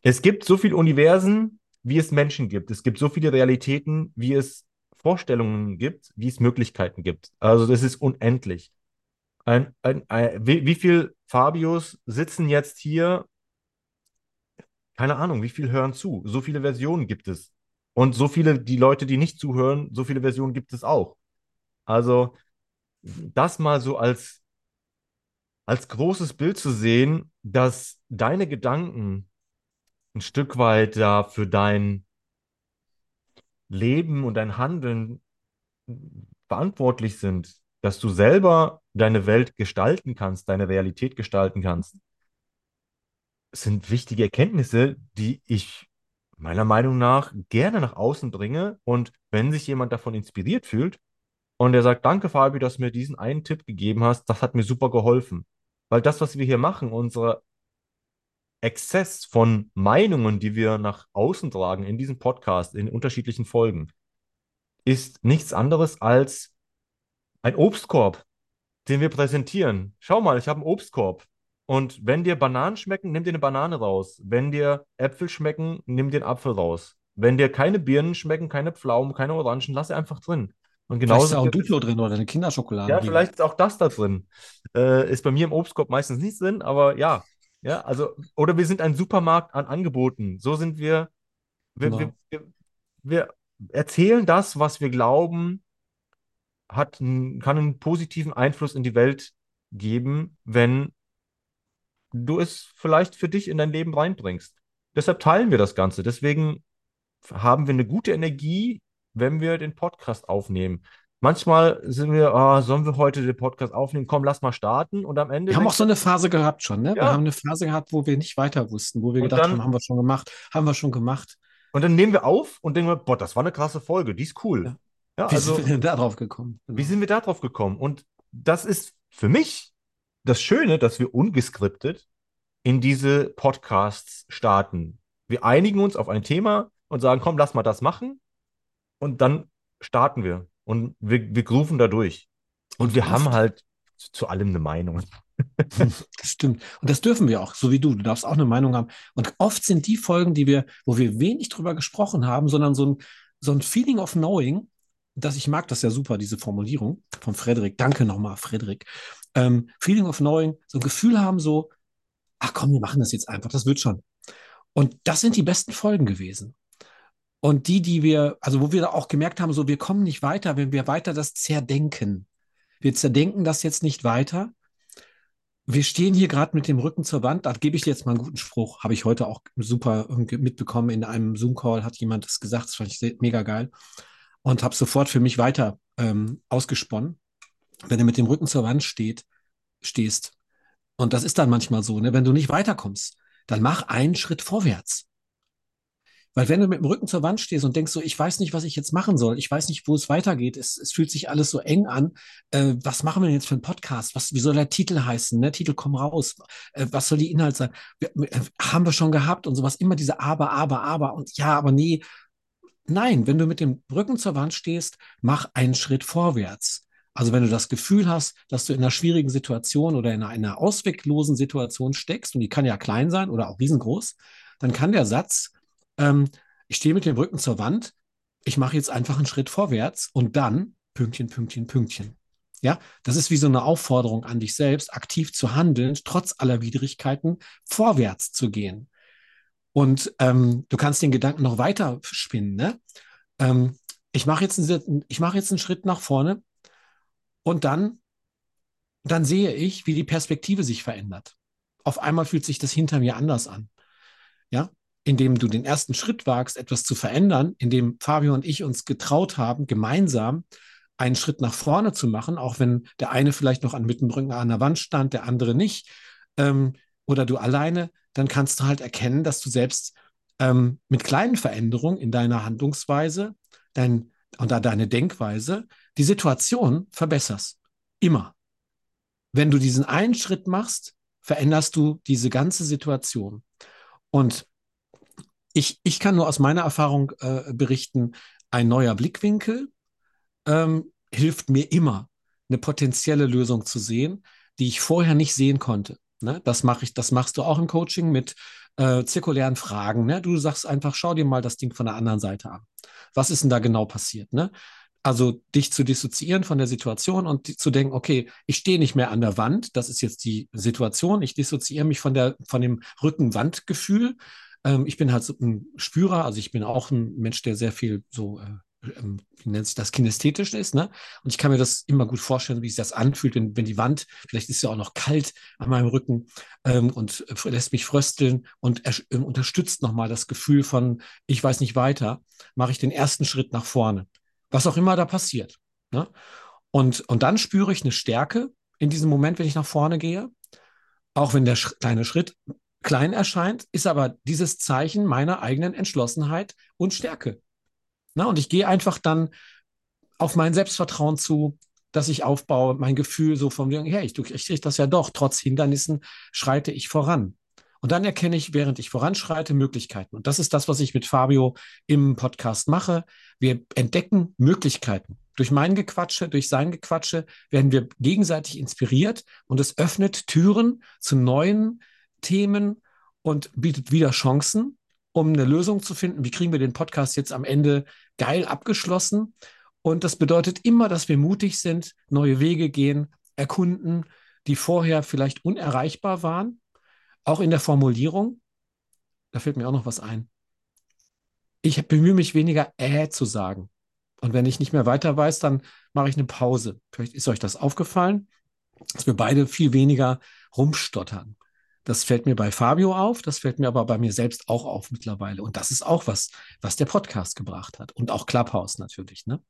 Es gibt so viele Universen, wie es Menschen gibt. Es gibt so viele Realitäten, wie es Vorstellungen gibt, wie es Möglichkeiten gibt. Also das ist unendlich. Ein, ein, ein, wie, wie viel Fabios sitzen jetzt hier? Keine Ahnung, wie viel hören zu? So viele Versionen gibt es. Und so viele, die Leute, die nicht zuhören, so viele Versionen gibt es auch. Also das mal so als, als großes Bild zu sehen, dass deine Gedanken ein Stück weit da für dein Leben und dein Handeln verantwortlich sind, dass du selber deine Welt gestalten kannst, deine Realität gestalten kannst, sind wichtige Erkenntnisse, die ich meiner Meinung nach gerne nach außen bringe. Und wenn sich jemand davon inspiriert fühlt und er sagt, danke Fabi, dass du mir diesen einen Tipp gegeben hast, das hat mir super geholfen. Weil das, was wir hier machen, unsere Exzess von Meinungen, die wir nach außen tragen in diesem Podcast, in unterschiedlichen Folgen, ist nichts anderes als ein Obstkorb, den wir präsentieren. Schau mal, ich habe einen Obstkorb. Und wenn dir Bananen schmecken, nimm dir eine Banane raus. Wenn dir Äpfel schmecken, nimm dir einen Apfel raus. Wenn dir keine Birnen schmecken, keine Pflaumen, keine Orangen, lass sie einfach drin. Und Vielleicht ist genauso da auch Duplo drin oder eine Kinderschokolade. ja, vielleicht ist auch das da drin. Äh, ist bei mir im Obstkorb meistens nicht drin, aber ja. Ja, also, oder wir sind ein Supermarkt an Angeboten. So sind wir. Wir, Genau. wir, wir, wir erzählen das, was wir glauben, hat, kann einen positiven Einfluss in die Welt geben, wenn du es vielleicht für dich in dein Leben reinbringst. Deshalb teilen wir das Ganze. Deswegen haben wir eine gute Energie wenn wir den Podcast aufnehmen. Manchmal sind wir, ah, sollen wir heute den Podcast aufnehmen? Komm, lass mal starten. Und am Ende. Wir haben auch so eine Phase gehabt schon, ne? Wir Ja. haben eine Phase gehabt, wo wir nicht weiter wussten, wo wir Und gedacht dann- haben, haben wir schon gemacht, haben wir schon gemacht. und dann nehmen wir auf und denken, wir, boah, das war eine krasse Folge, die ist cool. Ja. Ja, Wie also. sind wir denn da drauf gekommen? Wie sind wir da drauf gekommen? Und das ist für mich das Schöne, dass wir ungeskriptet in diese Podcasts starten. Wir einigen uns auf ein Thema und sagen, komm, lass mal das machen. Und dann starten wir. Und wir, wir grooven da durch. Und wir haben halt zu, zu allem eine Meinung. [laughs] Das stimmt. Und das dürfen wir auch, so wie du. Du darfst auch eine Meinung haben. Und oft sind die Folgen, die wir, wo wir wenig drüber gesprochen haben, sondern so ein, so ein Feeling of Knowing, dass ich mag das ja super, diese Formulierung von Frederik. Danke nochmal, Frederik. Ähm, Feeling of Knowing, so ein Gefühl haben, so, ach komm, wir machen das jetzt einfach, das wird schon. Und das sind die besten Folgen gewesen. Und die, die wir, also wo wir auch gemerkt haben, so, wir kommen nicht weiter, wenn wir weiter das zerdenken. Wir zerdenken das jetzt nicht weiter. Wir stehen hier gerade mit dem Rücken zur Wand. Da gebe ich dir jetzt mal einen guten Spruch. Habe ich heute auch super mitbekommen. In einem Zoom-Call hat jemand das gesagt. Das fand ich mega geil. Und habe sofort für mich weiter ähm, ausgesponnen. Wenn du mit dem Rücken zur Wand steht, stehst, und das ist dann manchmal so, ne, wenn du nicht weiterkommst, dann mach einen Schritt vorwärts. Weil wenn du mit dem Rücken zur Wand stehst und denkst so, ich weiß nicht, was ich jetzt machen soll, ich weiß nicht, wo es weitergeht, es, es fühlt sich alles so eng an, äh, was machen wir denn jetzt für einen Podcast? Was, wie soll der Titel heißen? Ne? Titel komm raus. Äh, was soll die Inhalt sein? Wir, äh, haben wir schon gehabt und sowas. Immer diese Aber, Aber, Aber und ja, aber nee. Nein, wenn du mit dem Rücken zur Wand stehst, mach einen Schritt vorwärts. Also wenn du das Gefühl hast, dass du in einer schwierigen Situation oder in einer, ausweglosen Situation steckst, und die kann ja klein sein oder auch riesengroß, dann kann der Satz, ähm, ich stehe mit dem Rücken zur Wand, ich mache jetzt einfach einen Schritt vorwärts und dann Pünktchen, Pünktchen, Pünktchen. Ja, das ist wie so eine Aufforderung an dich selbst, aktiv zu handeln, trotz aller Widrigkeiten vorwärts zu gehen. Und ähm, du kannst den Gedanken noch weiter spinnen. Ne? Ähm, ich mache jetzt, mache jetzt einen Schritt nach vorne und dann, dann sehe ich, wie die Perspektive sich verändert. Auf einmal fühlt sich das hinter mir anders an. Ja, indem du den ersten Schritt wagst, etwas zu verändern, indem Fabio und ich uns getraut haben, gemeinsam einen Schritt nach vorne zu machen, auch wenn der eine vielleicht noch an Mittenbrücken an der Wand stand, der andere nicht, ähm, oder du alleine, dann kannst du halt erkennen, dass du selbst ähm, mit kleinen Veränderungen in deiner Handlungsweise dein, und deine Denkweise die Situation verbesserst. Immer. Wenn du diesen einen Schritt machst, veränderst du diese ganze Situation. Und ich, ich kann nur aus meiner Erfahrung äh, berichten, ein neuer Blickwinkel ähm, hilft mir immer, eine potenzielle Lösung zu sehen, die ich vorher nicht sehen konnte. Ne? Das mache ich, das machst du auch im Coaching mit äh, zirkulären Fragen. Ne? Du sagst einfach, schau dir mal das Ding von der anderen Seite an. Was ist denn da genau passiert? Ne? Also dich zu dissoziieren von der Situation und zu denken, okay, ich stehe nicht mehr an der Wand, das ist jetzt die Situation, ich dissoziiere mich von, der, von dem Rückenwandgefühl. Ähm, ich bin halt so ein Spürer, also ich bin auch ein Mensch, der sehr viel so, äh, ähm, wie nennt sich das, kinästhetisch ist. Ne? Und ich kann mir das immer gut vorstellen, wie sich das anfühlt, wenn, wenn die Wand, vielleicht ist ja auch noch kalt an meinem Rücken ähm, und lässt mich frösteln und äh, unterstützt nochmal das Gefühl von, ich weiß nicht weiter, mache ich den ersten Schritt nach vorne was auch immer da passiert. Ne? Und, und dann spüre ich eine Stärke in diesem Moment, wenn ich nach vorne gehe. Auch wenn der kleine Schritt klein erscheint, ist aber dieses Zeichen meiner eigenen Entschlossenheit und Stärke. Na, und ich gehe einfach dann auf mein Selbstvertrauen zu, dass ich aufbaue, mein Gefühl so vom, hey, ich, ich kriege das ja doch, trotz Hindernissen schreite ich voran. Und dann erkenne ich, während ich voranschreite, Möglichkeiten. Und das ist das, was ich mit Fabio im Podcast mache. Wir entdecken Möglichkeiten. Durch mein Gequatsche, durch sein Gequatsche werden wir gegenseitig inspiriert und es öffnet Türen zu neuen Themen und bietet wieder Chancen, um eine Lösung zu finden. Wie kriegen wir den Podcast jetzt am Ende geil abgeschlossen? Und das bedeutet immer, dass wir mutig sind, neue Wege gehen, erkunden, die vorher vielleicht unerreichbar waren auch in der Formulierung, da fällt mir auch noch was ein. Ich bemühe mich weniger äh zu sagen. Und wenn ich nicht mehr weiter weiß, dann mache ich eine Pause. Vielleicht ist euch das aufgefallen, dass wir beide viel weniger rumstottern. Das fällt mir bei Fabio auf, das fällt mir aber bei mir selbst auch auf mittlerweile. Und das ist auch was, was der Podcast gebracht hat. Und auch Clubhouse natürlich, ne?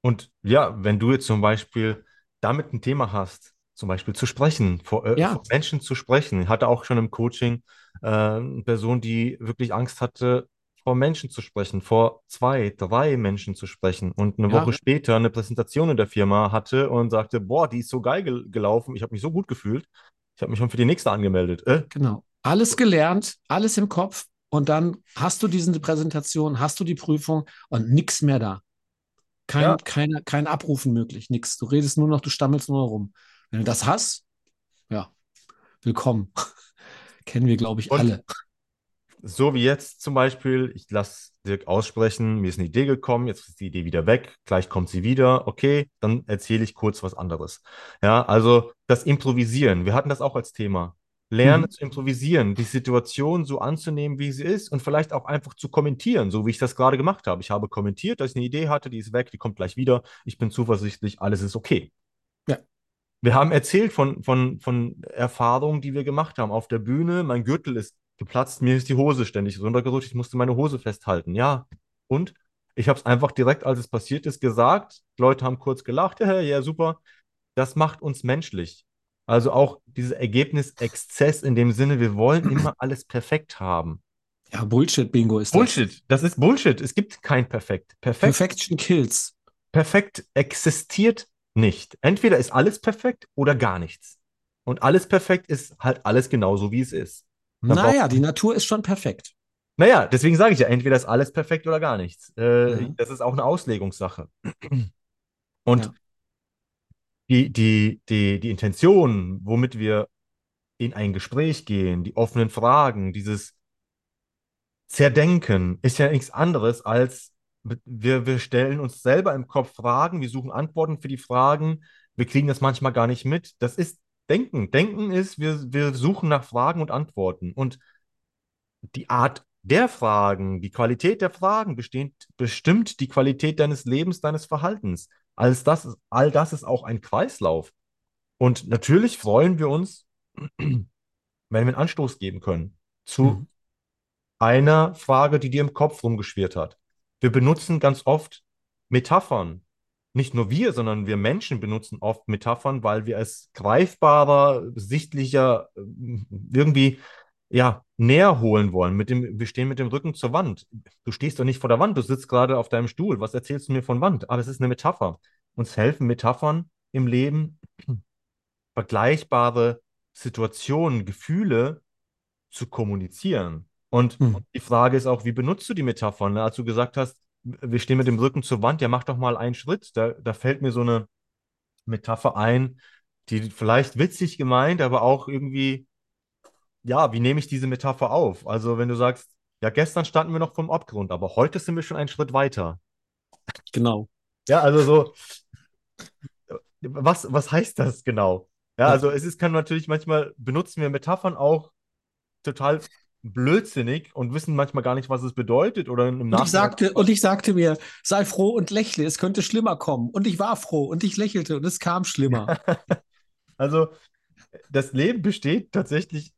Und ja, wenn du jetzt zum Beispiel damit ein Thema hast, zum Beispiel zu sprechen, vor, äh, Ja. vor Menschen zu sprechen. Ich hatte auch schon im Coaching äh, eine Person, die wirklich Angst hatte, vor Menschen zu sprechen, vor zwei, drei Menschen zu sprechen und eine Ja. Woche später eine Präsentation in der Firma hatte und sagte, boah, die ist so geil gel gelaufen, ich habe mich so gut gefühlt, ich habe mich schon für die nächste angemeldet. Äh, Genau. Alles gelernt, alles im Kopf. Und dann hast du diese Präsentation, hast du die Prüfung und nichts mehr da. Kein, Ja. keine, kein Abrufen möglich, nichts. Du redest nur noch, du stammelst nur rum. Wenn du das hast, ja, willkommen. [laughs] Kennen wir, glaube ich, Und- alle. So wie jetzt zum Beispiel, ich lasse Dirk aussprechen, mir ist eine Idee gekommen, jetzt ist die Idee wieder weg, gleich kommt sie wieder, okay, dann erzähle ich kurz was anderes. Ja, also das Improvisieren, wir hatten das auch als Thema. Lernen Mhm. zu improvisieren, die Situation so anzunehmen, wie sie ist und vielleicht auch einfach zu kommentieren, so wie ich das gerade gemacht habe. Ich habe kommentiert, dass ich eine Idee hatte, die ist weg, die kommt gleich wieder, ich bin zuversichtlich, alles ist okay. Ja. Wir haben erzählt von, von, von Erfahrungen, die wir gemacht haben auf der Bühne. Mein Gürtel ist geplatzt, mir ist die Hose ständig runtergerutscht, ich musste meine Hose festhalten. Ja, und ich habe es einfach direkt, als es passiert ist, gesagt. Die Leute haben kurz gelacht, ja, ja, super. Das macht uns menschlich. Also auch dieser Ergebnisexzess in dem Sinne, wir wollen immer alles perfekt haben. Ja, Bullshit-Bingo ist Bullshit, das ist Bullshit. Es gibt kein Perfekt. das. Perfekt, Perfection kills. perfekt existiert nicht. Entweder ist alles perfekt oder gar nichts. Und alles perfekt ist halt alles genauso, wie es ist. Da Naja, die Natur ist schon perfekt. Naja, deswegen sage ich ja, entweder ist alles perfekt oder gar nichts. Äh, Mhm. Das ist auch eine Auslegungssache. Und Ja. die, die, die, die Intention, womit wir in ein Gespräch gehen, die offenen Fragen, dieses Zerdenken, ist ja nichts anderes als wir, wir stellen uns selber im Kopf Fragen, wir suchen Antworten für die Fragen, wir kriegen das manchmal gar nicht mit. Das ist Denken. Denken ist, wir, wir suchen nach Fragen und Antworten. Und die Art der Fragen, die Qualität der Fragen besteht, bestimmt die Qualität deines Lebens, deines Verhaltens. Alles das, ist- all das ist auch ein Kreislauf. Und natürlich freuen wir uns, [clears throat] wenn wir einen Anstoß geben können zu Mhm. einer Frage, die dir im Kopf rumgeschwirrt hat. Wir benutzen ganz oft Metaphern. Nicht nur wir, sondern wir Menschen benutzen oft Metaphern, weil wir es greifbarer, sichtlicher, äh, irgendwie ja, näher holen wollen. Mit dem, wir stehen mit dem Rücken zur Wand. Du stehst doch nicht vor der Wand, du sitzt gerade auf deinem Stuhl. Was erzählst du mir von Wand? Aber es ist eine Metapher. Uns helfen Metaphern im Leben, [clears throat] vergleichbare Situationen, Gefühle zu kommunizieren. Und Mhm. die Frage ist auch, wie benutzt du die Metaphern? ne? Als du gesagt hast, wir stehen mit dem Rücken zur Wand, ja, mach doch mal einen Schritt. Da, da fällt mir so eine Metapher ein, die vielleicht witzig gemeint, aber auch irgendwie, ja, wie nehme ich diese Metapher auf? Also, wenn du sagst, ja, gestern standen wir noch vom Abgrund, aber heute sind wir schon einen Schritt weiter. Genau. Ja, also so, was, was heißt das genau? Ja, Ja. also es ist, kann natürlich manchmal benutzen wir Metaphern auch total blödsinnig und wissen manchmal gar nicht, was es bedeutet oder im Und ich, sagte, und ich sagte mir, sei froh und lächle, es könnte schlimmer kommen. Und ich war froh und ich lächelte und es kam schlimmer. [laughs] Also das Leben besteht tatsächlich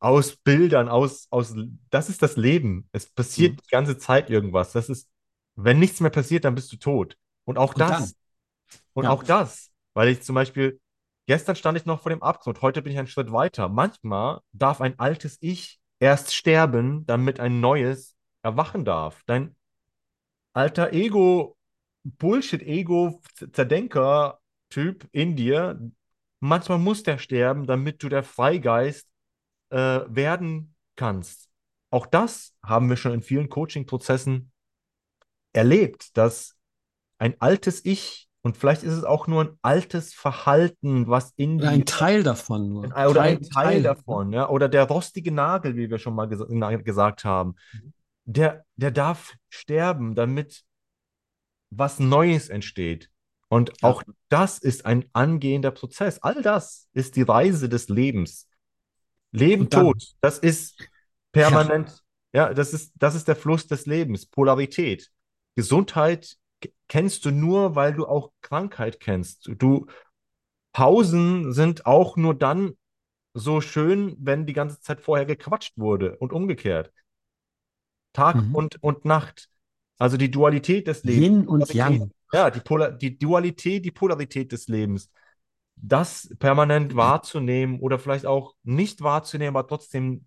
aus Bildern, aus, aus, das ist das Leben. Es passiert Mhm. die ganze Zeit irgendwas. Das ist, wenn nichts mehr passiert, dann bist du tot. Und auch Und das. dann? Und Ja. auch das. Weil ich zum Beispiel, gestern stand ich noch vor dem Abgrund, heute bin ich einen Schritt weiter. Manchmal darf ein altes Ich erst sterben, damit ein neues erwachen darf. Dein alter Ego, Bullshit-Ego, Zerdenker-Typ in dir, manchmal muss der sterben, damit du der Freigeist äh, werden kannst. Auch das haben wir schon in vielen Coaching-Prozessen erlebt, dass ein altes Ich, und vielleicht ist es auch nur ein altes Verhalten, was in Oder ein Teil davon nur. ein- oder ein Teil- Teil Teil, ne? davon, ja, oder der rostige Nagel, wie wir schon mal ges na- gesagt haben, der, der darf sterben, damit was Neues entsteht. Und Ja. auch das ist ein angehender Prozess. All das ist die Reise des Lebens. Leben, Tod, das ist permanent, ja, das ist, das ist der Fluss des Lebens, Polarität. Gesundheit kennst du nur, weil du auch Krankheit kennst. Du, Pausen sind auch nur dann so schön, wenn die ganze Zeit vorher gequatscht wurde und umgekehrt. Tag Mhm. und, und Nacht. Also die Dualität des Lebens. Yin und. Yang. Ja, die, Polar, die Dualität, die Polarität des Lebens. Das permanent wahrzunehmen oder vielleicht auch nicht wahrzunehmen, aber trotzdem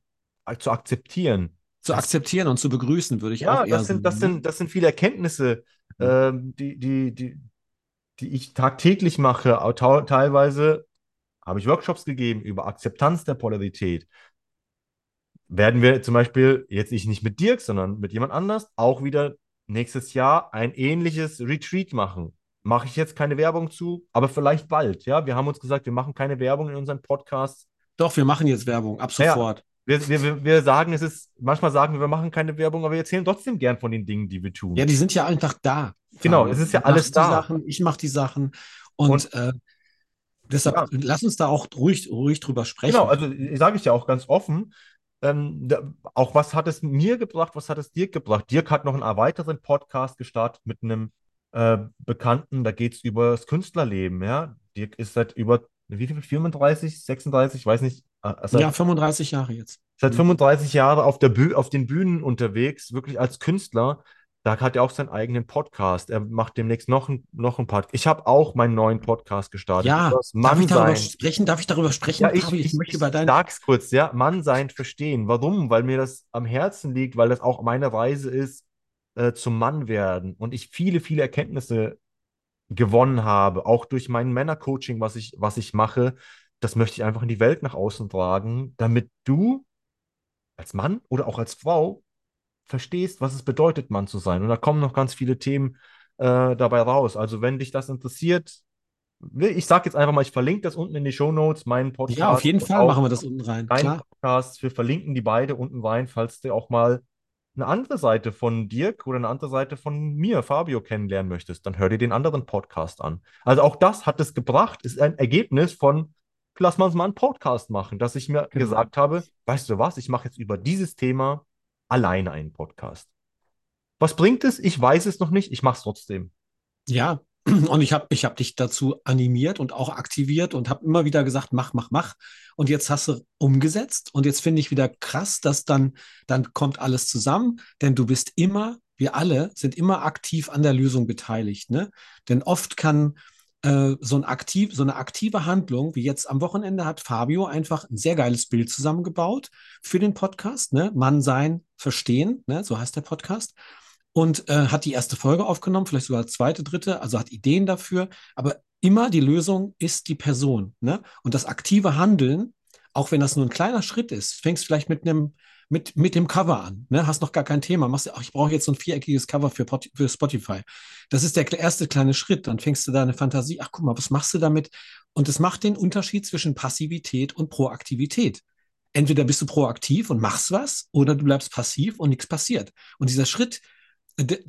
zu akzeptieren. Zu akzeptieren und zu begrüßen, würde ich Ja, auch eher das sind, sagen. das ne? sind, das sind viele Erkenntnisse, ähm, die, die, die, die ich tagtäglich mache. Teilweise habe ich Workshops gegeben über Akzeptanz der Polarität. Werden wir zum Beispiel, jetzt ich nicht mit Dirk, sondern mit jemand anders, auch wieder nächstes Jahr ein ähnliches Retreat machen. Mache ich jetzt keine Werbung zu, aber vielleicht bald. Ja, wir haben uns gesagt, wir machen keine Werbung in unseren Podcasts. Doch, wir machen jetzt Werbung, ab Ja, sofort. Wir, wir, wir- wir sagen, es ist, manchmal sagen wir, wir machen keine Werbung, aber wir erzählen trotzdem gern von den Dingen, die wir tun. Ja, die sind ja einfach da. Genau, es ist ja alles da. Sachen, ich mache die Sachen. Und, Und- äh, deshalb Ja. lass uns da auch ruhig, ruhig drüber sprechen. Genau, also sage ich ja auch ganz offen. Ähm, da, auch was hat es mir gebracht, was hat es Dirk gebracht? Dirk hat noch einen weiteren Podcast gestartet mit einem äh, Bekannten, da geht es über das Künstlerleben. Ja? Dirk ist seit über, wie viel, 34, 36, ich weiß nicht, äh, seit, ja, 35 Jahre jetzt. seit Mhm. 35 Jahren auf, der Büh auf den Bühnen unterwegs, wirklich als Künstler. Da hat er auch seinen eigenen Podcast. Er macht demnächst noch, ein, noch einen Podcast. Ich habe auch meinen neuen Podcast gestartet. Ja, das darf ich darüber Mannsein. sprechen? Darf ich darüber sprechen? Ja, ich, Fabi? ich, möchte ich über dein. sag's kurz, ja. Mann sein verstehen. Warum? Weil mir das am Herzen liegt, weil das auch meine Reise ist, äh, zum Mann werden. Und ich viele, viele Erkenntnisse gewonnen habe, auch durch mein Männercoaching, was ich, was ich mache. Das möchte ich einfach in die Welt nach außen tragen, damit du als Mann oder auch als Frau verstehst, was es bedeutet, Mann zu sein. Und da kommen noch ganz viele Themen äh, dabei raus. Also, wenn dich das interessiert, ich sage jetzt einfach mal, ich verlinke das unten in die Shownotes, meinen Podcast. Ja, auf jeden Fall machen wir das unten rein. deinen. Podcast. Wir verlinken die beide unten rein, falls du auch mal eine andere Seite von Dirk oder eine andere Seite von mir, Fabio, kennenlernen möchtest. Dann hör dir den anderen Podcast an. Also auch das hat es gebracht, ist ein Ergebnis von, lass uns mal einen Podcast machen, dass ich mir Genau. gesagt habe, weißt du was, ich mache jetzt über dieses Thema alleine einen Podcast. Was bringt es? Ich weiß es noch nicht, ich mache es trotzdem. Ja, [clears throat] und ich habe ich hab dich dazu animiert und auch aktiviert und habe immer wieder gesagt, mach, mach, mach. Und jetzt hast du umgesetzt und jetzt finde ich wieder krass, dass dann, dann kommt alles zusammen, denn du bist immer, wir alle sind immer aktiv an der Lösung beteiligt. Ne? Denn oft kann äh, so, ein aktiv, so eine aktive Handlung, wie jetzt am Wochenende hat Fabio einfach ein sehr geiles Bild zusammengebaut für den Podcast, ne? Mann sein, verstehen, ne? so heißt der Podcast und äh, hat die erste Folge aufgenommen, vielleicht sogar zweite, dritte, also hat Ideen dafür, aber immer die Lösung ist die Person. Ne? Und das aktive Handeln, auch wenn das nur ein kleiner Schritt ist, fängst vielleicht mit einem mit, mit dem Cover an, ne? hast noch gar kein Thema, machst, ach, ich brauche jetzt so ein viereckiges Cover für, für Spotify. Das ist der erste kleine Schritt, dann fängst du da eine Fantasie, ach guck mal, was machst du damit? Und es macht den Unterschied zwischen Passivität und Proaktivität. Entweder bist du proaktiv und machst was, oder du bleibst passiv und nichts passiert. Und dieser Schritt,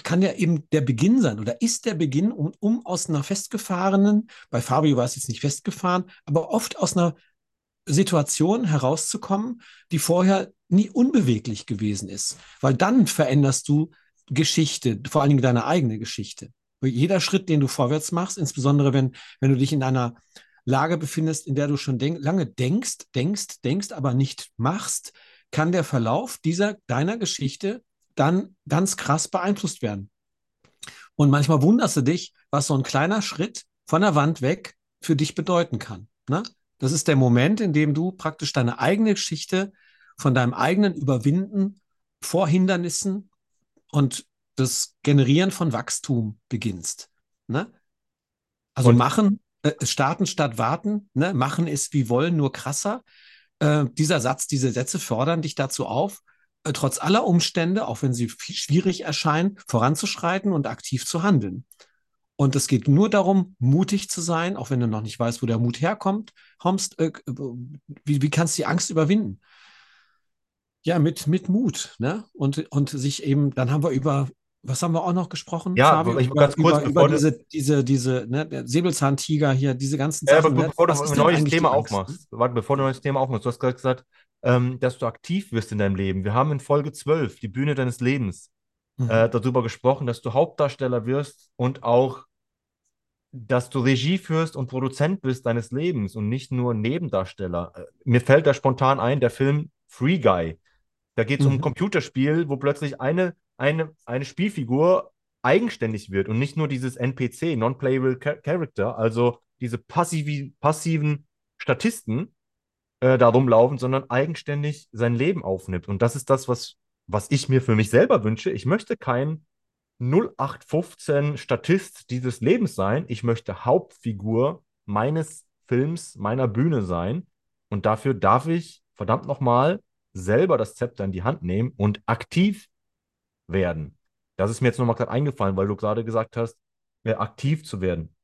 kann ja eben der Beginn sein oder ist der Beginn, um, um aus einer festgefahrenen, bei Fabio war es jetzt nicht festgefahren, aber oft aus einer Situation herauszukommen, die vorher nie unbeweglich gewesen ist. Weil dann veränderst du Geschichte, vor allen Dingen deine eigene Geschichte. Jeder Schritt, den du vorwärts machst, insbesondere wenn, wenn du dich in einer Lage befindest, in der du schon denk lange denkst, denkst, denkst, aber nicht machst, kann der Verlauf dieser deiner Geschichte dann ganz krass beeinflusst werden. Und manchmal wunderst du dich, was so ein kleiner Schritt von der Wand weg für dich bedeuten kann. Ne? Das ist der Moment, in dem du praktisch deine eigene Geschichte von deinem eigenen Überwinden vor Hindernissen und das Generieren von Wachstum beginnst. Ne? Also Und- machen, äh, starten statt warten, ne? machen ist wie wollen, nur krasser. Äh, dieser Satz, diese Sätze fordern dich dazu auf, trotz aller Umstände, auch wenn sie schwierig erscheinen, voranzuschreiten und aktiv zu handeln. Und es geht nur darum, mutig zu sein, auch wenn du noch nicht weißt, wo der Mut herkommt. Kommst, äh, wie, wie kannst du die Angst überwinden? Ja, mit, mit Mut. Ne? Und, und sich eben, dann haben wir über, was haben wir auch noch gesprochen? Ja, Fabio? ich- über, ganz kurz, über, bevor über diese, diese, diese, ne, Säbelzahntiger hier, diese ganzen Ja, Sachen. aber ne? bevor du ein neues Thema Angst, ne? aufmachst, warte, bevor du ein neues Thema aufmachst, du hast gerade gesagt, ähm, dass du aktiv wirst in deinem Leben. Wir haben in Folge 12, die Bühne deines Lebens, Mhm. äh, darüber gesprochen, dass du Hauptdarsteller wirst und auch dass du Regie führst und Produzent bist deines Lebens und nicht nur Nebendarsteller. Äh, Mir fällt da spontan ein, der Film Free Guy. Da geht es um ein Mhm. Computerspiel, wo plötzlich eine, eine, eine Spielfigur eigenständig wird und nicht nur dieses NPC, Non-Playable Cha- Character, also diese passivi, passiven Statisten äh, da rumlaufen, sondern eigenständig sein Leben aufnimmt. Und das ist das, was, was ich mir für mich selber wünsche. Ich möchte kein 0815 Statist dieses Lebens sein. Ich möchte Hauptfigur meines Films, meiner Bühne sein. Und dafür darf ich, verdammt nochmal, selber das Zepter in die Hand nehmen und aktiv werden. Das ist mir jetzt nochmal gerade eingefallen, weil du gerade gesagt hast, äh, aktiv zu werden.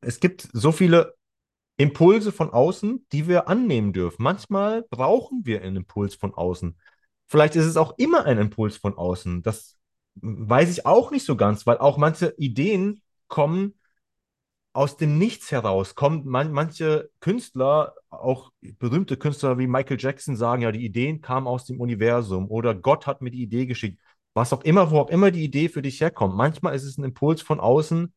Es gibt so viele Impulse von außen, die wir annehmen dürfen. Manchmal brauchen wir einen Impuls von außen. Vielleicht ist es auch immer ein Impuls von außen. Das weiß ich auch nicht so ganz, weil auch manche Ideen kommen aus dem Nichts heraus. Kommen man, manche Künstler, auch berühmte Künstler wie Michael Jackson, sagen ja, die Ideen kamen aus dem Universum oder Gott hat mir die Idee geschickt. Was auch immer, wo auch immer die Idee für dich herkommt. Manchmal ist es ein Impuls von außen.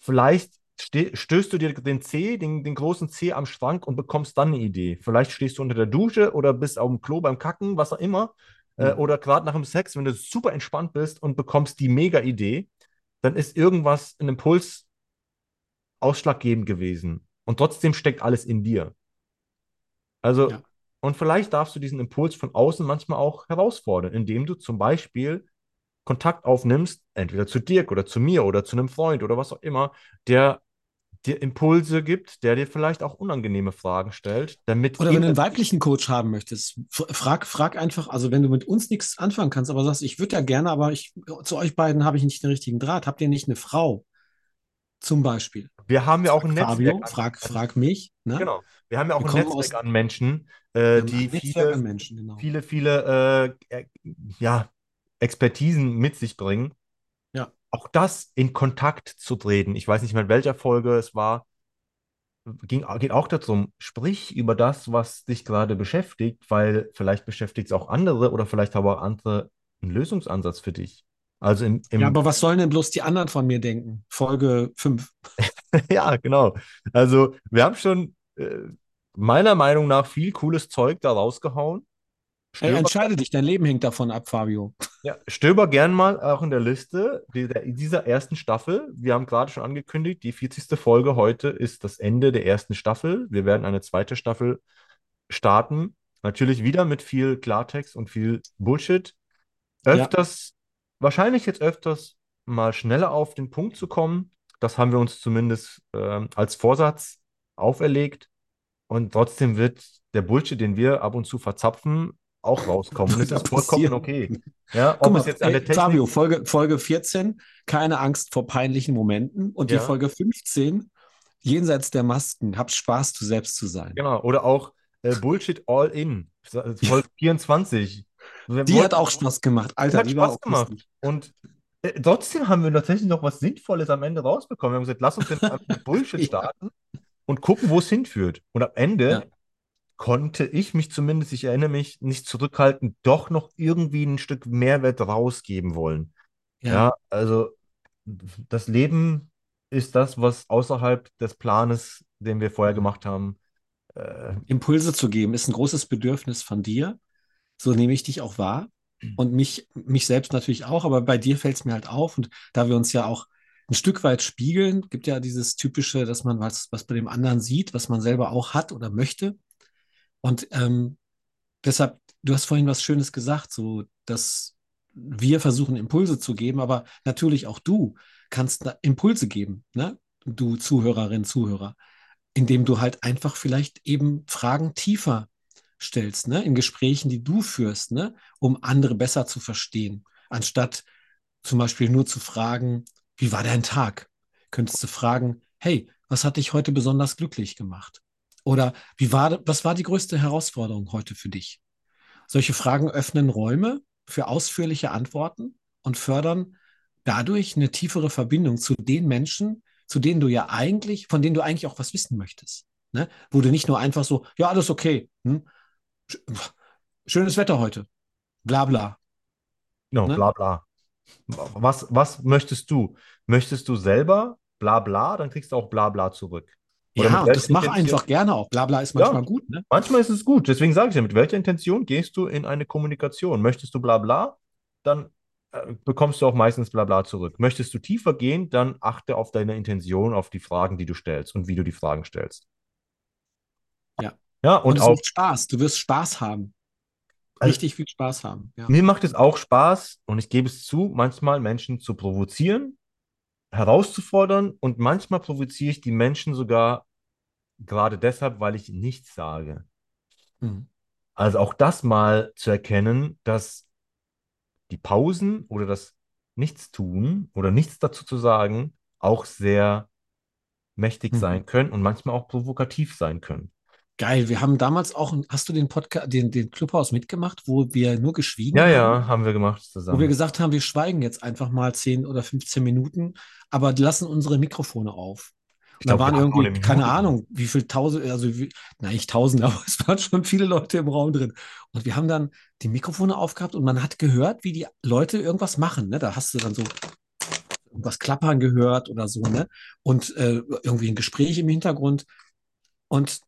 Vielleicht stößt du dir den Zeh, den, den großen Zeh am Schrank und bekommst dann eine Idee. Vielleicht stehst du unter der Dusche oder bist auf dem Klo beim Kacken, was auch immer. Äh, Mhm. oder gerade nach dem Sex, wenn du super entspannt bist und bekommst die Mega-Idee, dann ist irgendwas, ein Impuls ausschlaggebend gewesen. Und trotzdem steckt alles in dir. Also, Ja. und vielleicht darfst du diesen Impuls von außen manchmal auch herausfordern, indem du zum Beispiel Kontakt aufnimmst, entweder zu Dirk oder zu mir oder zu einem Freund oder was auch immer, der dir Impulse gibt, der dir vielleicht auch unangenehme Fragen stellt, damit Oder wenn du in- einen weiblichen Coach haben möchtest, frag, frag einfach, also wenn du mit uns nichts anfangen kannst, aber sagst, ich würde ja gerne, aber ich, zu euch beiden habe ich nicht den richtigen Draht. Habt ihr nicht eine Frau? Zum Beispiel. wir haben ja auch ein Fabio, Netzwerk frag, frag mich. Ne? genau, wir haben ja auch ein Netzwerk aus- an Menschen, äh, die viele, Menschen, genau. viele, viele äh, äh, ja, Expertisen mit sich bringen. Ja. Auch das in Kontakt zu treten. Ich weiß nicht mehr, in welcher Folge es war. Ging, geht auch darum, sprich über das, was dich gerade beschäftigt, weil vielleicht beschäftigt es auch andere oder vielleicht haben auch andere einen Lösungsansatz für dich. Also im, im Ja, aber was sollen denn bloß die anderen von mir denken? Folge 5. [laughs] Ja, genau. Also wir haben schon äh, meiner Meinung nach viel cooles Zeug da rausgehauen. Ey, Stöber, entscheide dich, dein Leben hängt davon ab, Fabio. ja, stöber gern mal auch in der Liste dieser, ersten Staffel. Wir haben gerade schon angekündigt, die 40. Folge heute ist das Ende der ersten Staffel. Wir werden eine zweite Staffel starten. Natürlich wieder mit viel Klartext und viel Bullshit. Ja. Öfters, wahrscheinlich jetzt öfters mal schneller auf den Punkt zu kommen. Das haben wir uns zumindest ähm, als Vorsatz auferlegt. Und trotzdem wird der Bullshit, den wir ab und zu verzapfen, auch rauskommen. Und Wird ist vollkommen okay. [laughs] Ja, ob Guck mal, es jetzt an ey, der Technik Fabio, Folge, Folge 14, keine Angst vor peinlichen Momenten. Und die Ja. Folge 15, jenseits der Masken, habt Spaß, du selbst zu sein. Genau, oder auch äh, Bullshit All In, Folge [laughs] 24. Wir Die wollten- hat auch Spaß gemacht. Alter, hat die war Spaß auch gemacht. lustig. Und äh, trotzdem haben wir tatsächlich noch was Sinnvolles am Ende rausbekommen. Wir haben gesagt, lass uns mit Bullshit [laughs] Ja. starten und gucken, wo es hinführt. Und am Ende Ja. Konnte ich mich zumindest, ich erinnere mich, nicht zurückhalten, doch noch irgendwie ein Stück Mehrwert rausgeben wollen. Ja. Ja, also das Leben ist das, was außerhalb des Planes, den wir vorher gemacht haben, äh, Impulse zu geben, ist ein großes Bedürfnis von dir. So nehme ich dich auch wahr. Und mich, mich selbst natürlich auch, aber bei dir fällt es mir halt auf. Und da wir uns ja auch ein Stück weit spiegeln, gibt ja dieses typische, dass man was, was bei dem anderen sieht, was man selber auch hat oder möchte. Und ähm, deshalb, du hast vorhin was Schönes gesagt, so dass wir versuchen, Impulse zu geben, aber natürlich auch du kannst Impulse geben, ne? Du Zuhörerin, Zuhörer, indem du halt einfach vielleicht eben Fragen tiefer stellst, ne? In Gesprächen, die du führst, ne? Um andere besser zu verstehen, anstatt zum Beispiel nur zu fragen, wie war dein Tag? Könntest du fragen, hey, was hat dich heute besonders glücklich gemacht? Oder wie war, was war die größte Herausforderung heute für dich? Solche Fragen öffnen Räume für ausführliche Antworten und fördern dadurch eine tiefere Verbindung zu den Menschen, zu denen du ja eigentlich, von denen du eigentlich auch was wissen möchtest. Ne? Wo du nicht nur einfach so, ja, alles okay, hm? Sch- schönes Wetter heute, bla bla. no, Ne? bla bla. Was, was möchtest du? Möchtest du selber bla bla, dann kriegst du auch bla bla zurück. Oder Ja, das mach Intention- einfach gerne auch. Blabla ist Ja. manchmal gut, ne? Manchmal ist es gut, deswegen sage ich ja, mit welcher Intention gehst du in eine Kommunikation? Möchtest du bla bla, dann äh, bekommst du auch meistens bla bla zurück. Möchtest du tiefer gehen, dann achte auf deine Intention, auf die Fragen, die du stellst und wie du die Fragen stellst. Ja. Ja, Und und es auch, macht Spaß. Du wirst Spaß haben. Also- Richtig viel Spaß haben. Ja. mir macht es auch Spaß und ich gebe es zu, manchmal Menschen zu provozieren, herauszufordern und manchmal provoziere ich die Menschen sogar gerade deshalb, weil ich nichts sage. Mhm. Also auch das mal zu erkennen, dass die Pausen oder das Nichtstun oder nichts dazu zu sagen auch sehr mächtig Mhm. sein können und manchmal auch provokativ sein können. Geil. Wir haben damals auch, hast du den Podcast, den, den Clubhaus mitgemacht, wo wir nur geschwiegen Ja, haben? ja, haben wir gemacht Wo wir zusammen. gesagt haben, wir schweigen jetzt einfach mal 10 oder 15 Minuten, aber lassen unsere Mikrofone auf. Ich Und da glaub, waren irgendwie, eine keine. Ahnung, wie viel tausend, also wie, na, nicht tausend, [laughs] aber es waren schon viele Leute im Raum drin. Und wir haben dann die Mikrofone aufgehabt und man hat gehört, wie die Leute irgendwas machen. Ne? Da hast du dann so irgendwas klappern gehört oder so, ne? Und äh, irgendwie ein Gespräch im Hintergrund. Und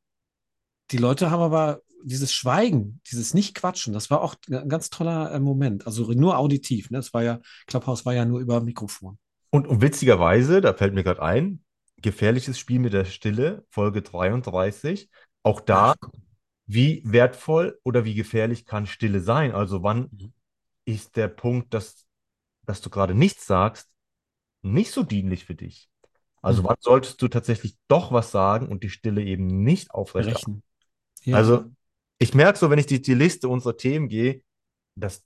die Leute haben aber dieses Schweigen, dieses Nicht-Quatschen, das war auch ein ganz toller äh, Moment. Also nur auditiv, ne? Das war ja, Clubhouse war ja nur über Mikrofon. Und, und witzigerweise, da fällt mir gerade ein, gefährliches Spiel mit der Stille, Folge 33. Auch da, Ach, wie wertvoll oder wie gefährlich kann Stille sein? Also wann Mhm. ist der Punkt, dass, dass du gerade nichts sagst, nicht so dienlich für dich? Also Mhm. wann solltest du tatsächlich doch was sagen und die Stille eben nicht aufrechterhalten? Ja. Also ich merke so, wenn ich die, die Liste unserer Themen gehe, dass,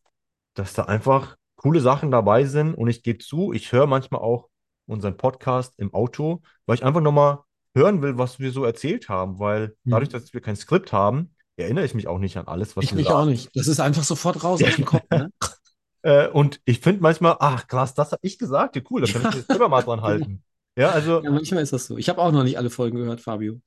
dass da einfach coole Sachen dabei sind und ich gebe zu, ich höre manchmal auch unseren Podcast im Auto, weil ich einfach nochmal hören will, was wir so erzählt haben, weil Mhm. dadurch, dass wir kein Skript haben, erinnere ich mich auch nicht an alles, was ich wir mich sagen. auch nicht. Das ist einfach sofort raus aus dem Kopf. [laughs] Ne? Äh, und ich finde manchmal, ach krass, das habe ich gesagt, ja cool, da kann ich [laughs] mich selber mal dran halten. Ja, also Ja, manchmal ist das so. Ich habe auch noch nicht alle Folgen gehört, Fabio.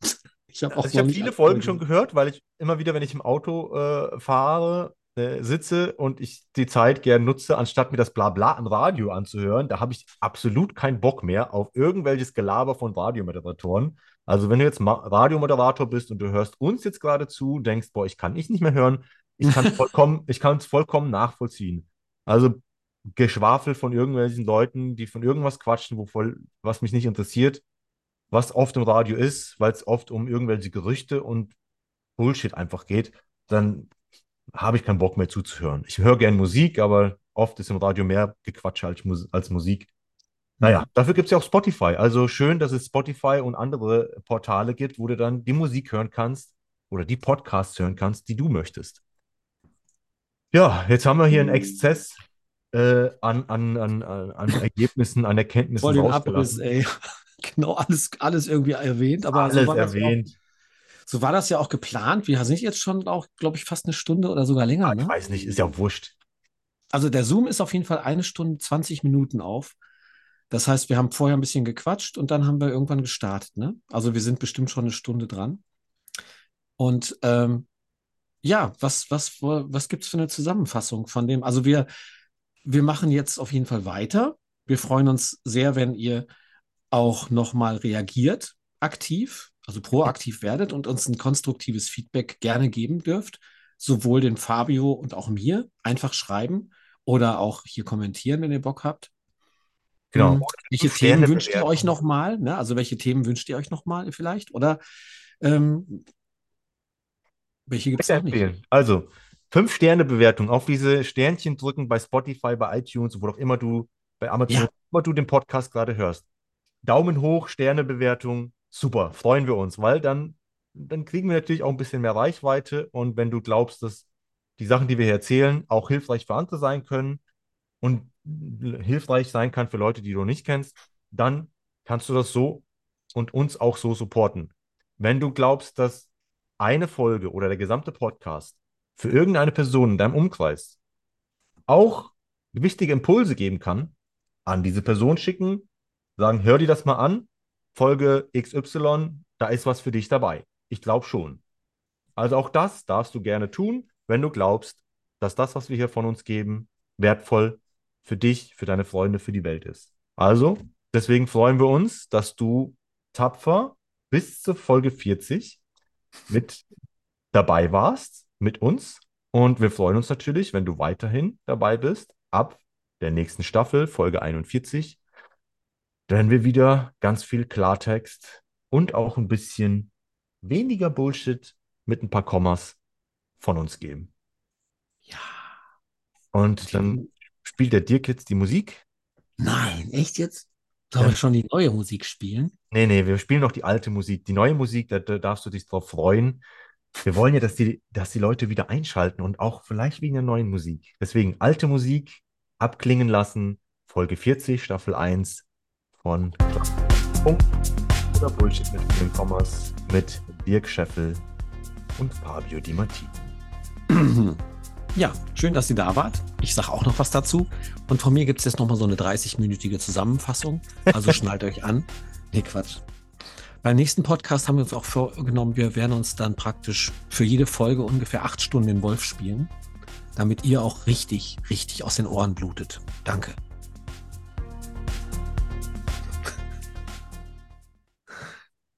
Ich habe Also nicht viele Folgen schon gehört, weil ich immer wieder, wenn ich im Auto äh, fahre, äh, sitze und ich die Zeit gern nutze, anstatt mir das Blabla am Radio anzuhören, da habe ich absolut keinen Bock mehr auf irgendwelches Gelaber von Radiomoderatoren. Also wenn du jetzt Ma Radiomoderator bist und du hörst uns jetzt gerade zu, denkst, boah, ich kann ich nicht mehr hören, ich kann es [laughs] vollkommen, ich vollkommen nachvollziehen. Also Geschwafel von irgendwelchen Leuten, die von irgendwas quatschen, wo voll, was mich nicht interessiert, was oft im Radio ist, weil es oft um irgendwelche Gerüchte und Bullshit einfach geht, dann habe ich keinen Bock mehr zuzuhören. Ich höre gern Musik, aber oft ist im Radio mehr Gequatsche als, Mus als Musik. Naja, dafür gibt es ja auch Spotify. Also schön, dass es Spotify und andere Portale gibt, wo du dann die Musik hören kannst oder die Podcasts hören kannst, die du möchtest. Ja, jetzt haben wir hier einen Exzess äh, an, an, an, an Ergebnissen, an Erkenntnissen Voll den Abriss, ey. Genau, alles, alles irgendwie erwähnt, aber so Alles war, das ja auch, erwähnt. so war das ja auch geplant. Wir sind jetzt schon auch, glaube ich, fast eine Stunde oder sogar länger, Ah, ich ne? weiß nicht, ist ja wurscht. Also der Zoom ist auf jeden Fall eine Stunde 20 Minuten auf. Das heißt, wir haben vorher ein bisschen gequatscht und dann haben wir irgendwann gestartet, ne? Also wir sind bestimmt schon eine Stunde dran. Und ähm, ja, was, was, was gibt es für eine Zusammenfassung von dem? Also wir, wir machen jetzt auf jeden Fall weiter. Wir freuen uns sehr, wenn ihr auch nochmal reagiert, aktiv, also proaktiv werdet und uns ein konstruktives Feedback gerne geben dürft. Sowohl den Fabio und auch mir einfach schreiben oder auch hier kommentieren, wenn ihr Bock habt. Genau. Hm, welche Themen wünscht ihr euch nochmal? Ne? Also welche Themen wünscht ihr euch nochmal vielleicht? Oder ähm, welche gibt es auch nicht? Also, fünf Sterne Bewertung auf diese Sternchen drücken bei Spotify, bei iTunes, wo auch immer du, bei Amazon, Ja. wo immer du den Podcast gerade hörst. Daumen hoch, Sterne Bewertung, super, freuen wir uns, weil dann, dann kriegen wir natürlich auch ein bisschen mehr Reichweite und wenn du glaubst, dass die Sachen, die wir hier erzählen, auch hilfreich für andere sein können und hilfreich sein kann für Leute, die du nicht kennst, dann kannst du das so und uns auch so supporten. Wenn du glaubst, dass eine Folge oder der gesamte Podcast für irgendeine Person in deinem Umkreis auch wichtige Impulse geben kann, an diese Person schicken, sagen, hör dir das mal an, Folge XY, da ist was für dich dabei. Ich glaube schon. Also auch das darfst du gerne tun, wenn du glaubst, dass das, was wir hier von uns geben, wertvoll für dich, für deine Freunde, für die Welt ist. Also deswegen freuen wir uns, dass du tapfer bis zur Folge 40 mit dabei warst, mit uns. Und wir freuen uns natürlich, wenn du weiterhin dabei bist, ab der nächsten Staffel, Folge 41, werden wir wieder ganz viel Klartext und auch ein bisschen weniger Bullshit mit ein paar Kommas von uns geben. Ja. Und dann spielt der Dirk jetzt die Musik. Nein, echt jetzt? Sollen wir schon die neue Musik spielen? Nee, nee, wir spielen noch die alte Musik. Die neue Musik, da, da darfst du dich drauf freuen. Wir wollen ja, dass die, dass die Leute wieder einschalten und auch vielleicht wegen der neuen Musik. Deswegen alte Musik abklingen lassen. Folge 40, Staffel 1 von Punkt oder Bullshit mit vielen Kommas mit Dirk Scheffel und Fabio Di Matti. [clears throat] Ja, schön, dass ihr da wart. Ich sage auch noch was dazu. Und von mir gibt es jetzt nochmal so eine 30-minütige Zusammenfassung. Also [laughs] schnallt euch an. Nee, Quatsch. Beim nächsten Podcast haben wir uns auch vorgenommen, wir werden uns dann praktisch für jede Folge ungefähr acht Stunden den Wolf spielen, damit ihr auch richtig, richtig aus den Ohren blutet. Danke.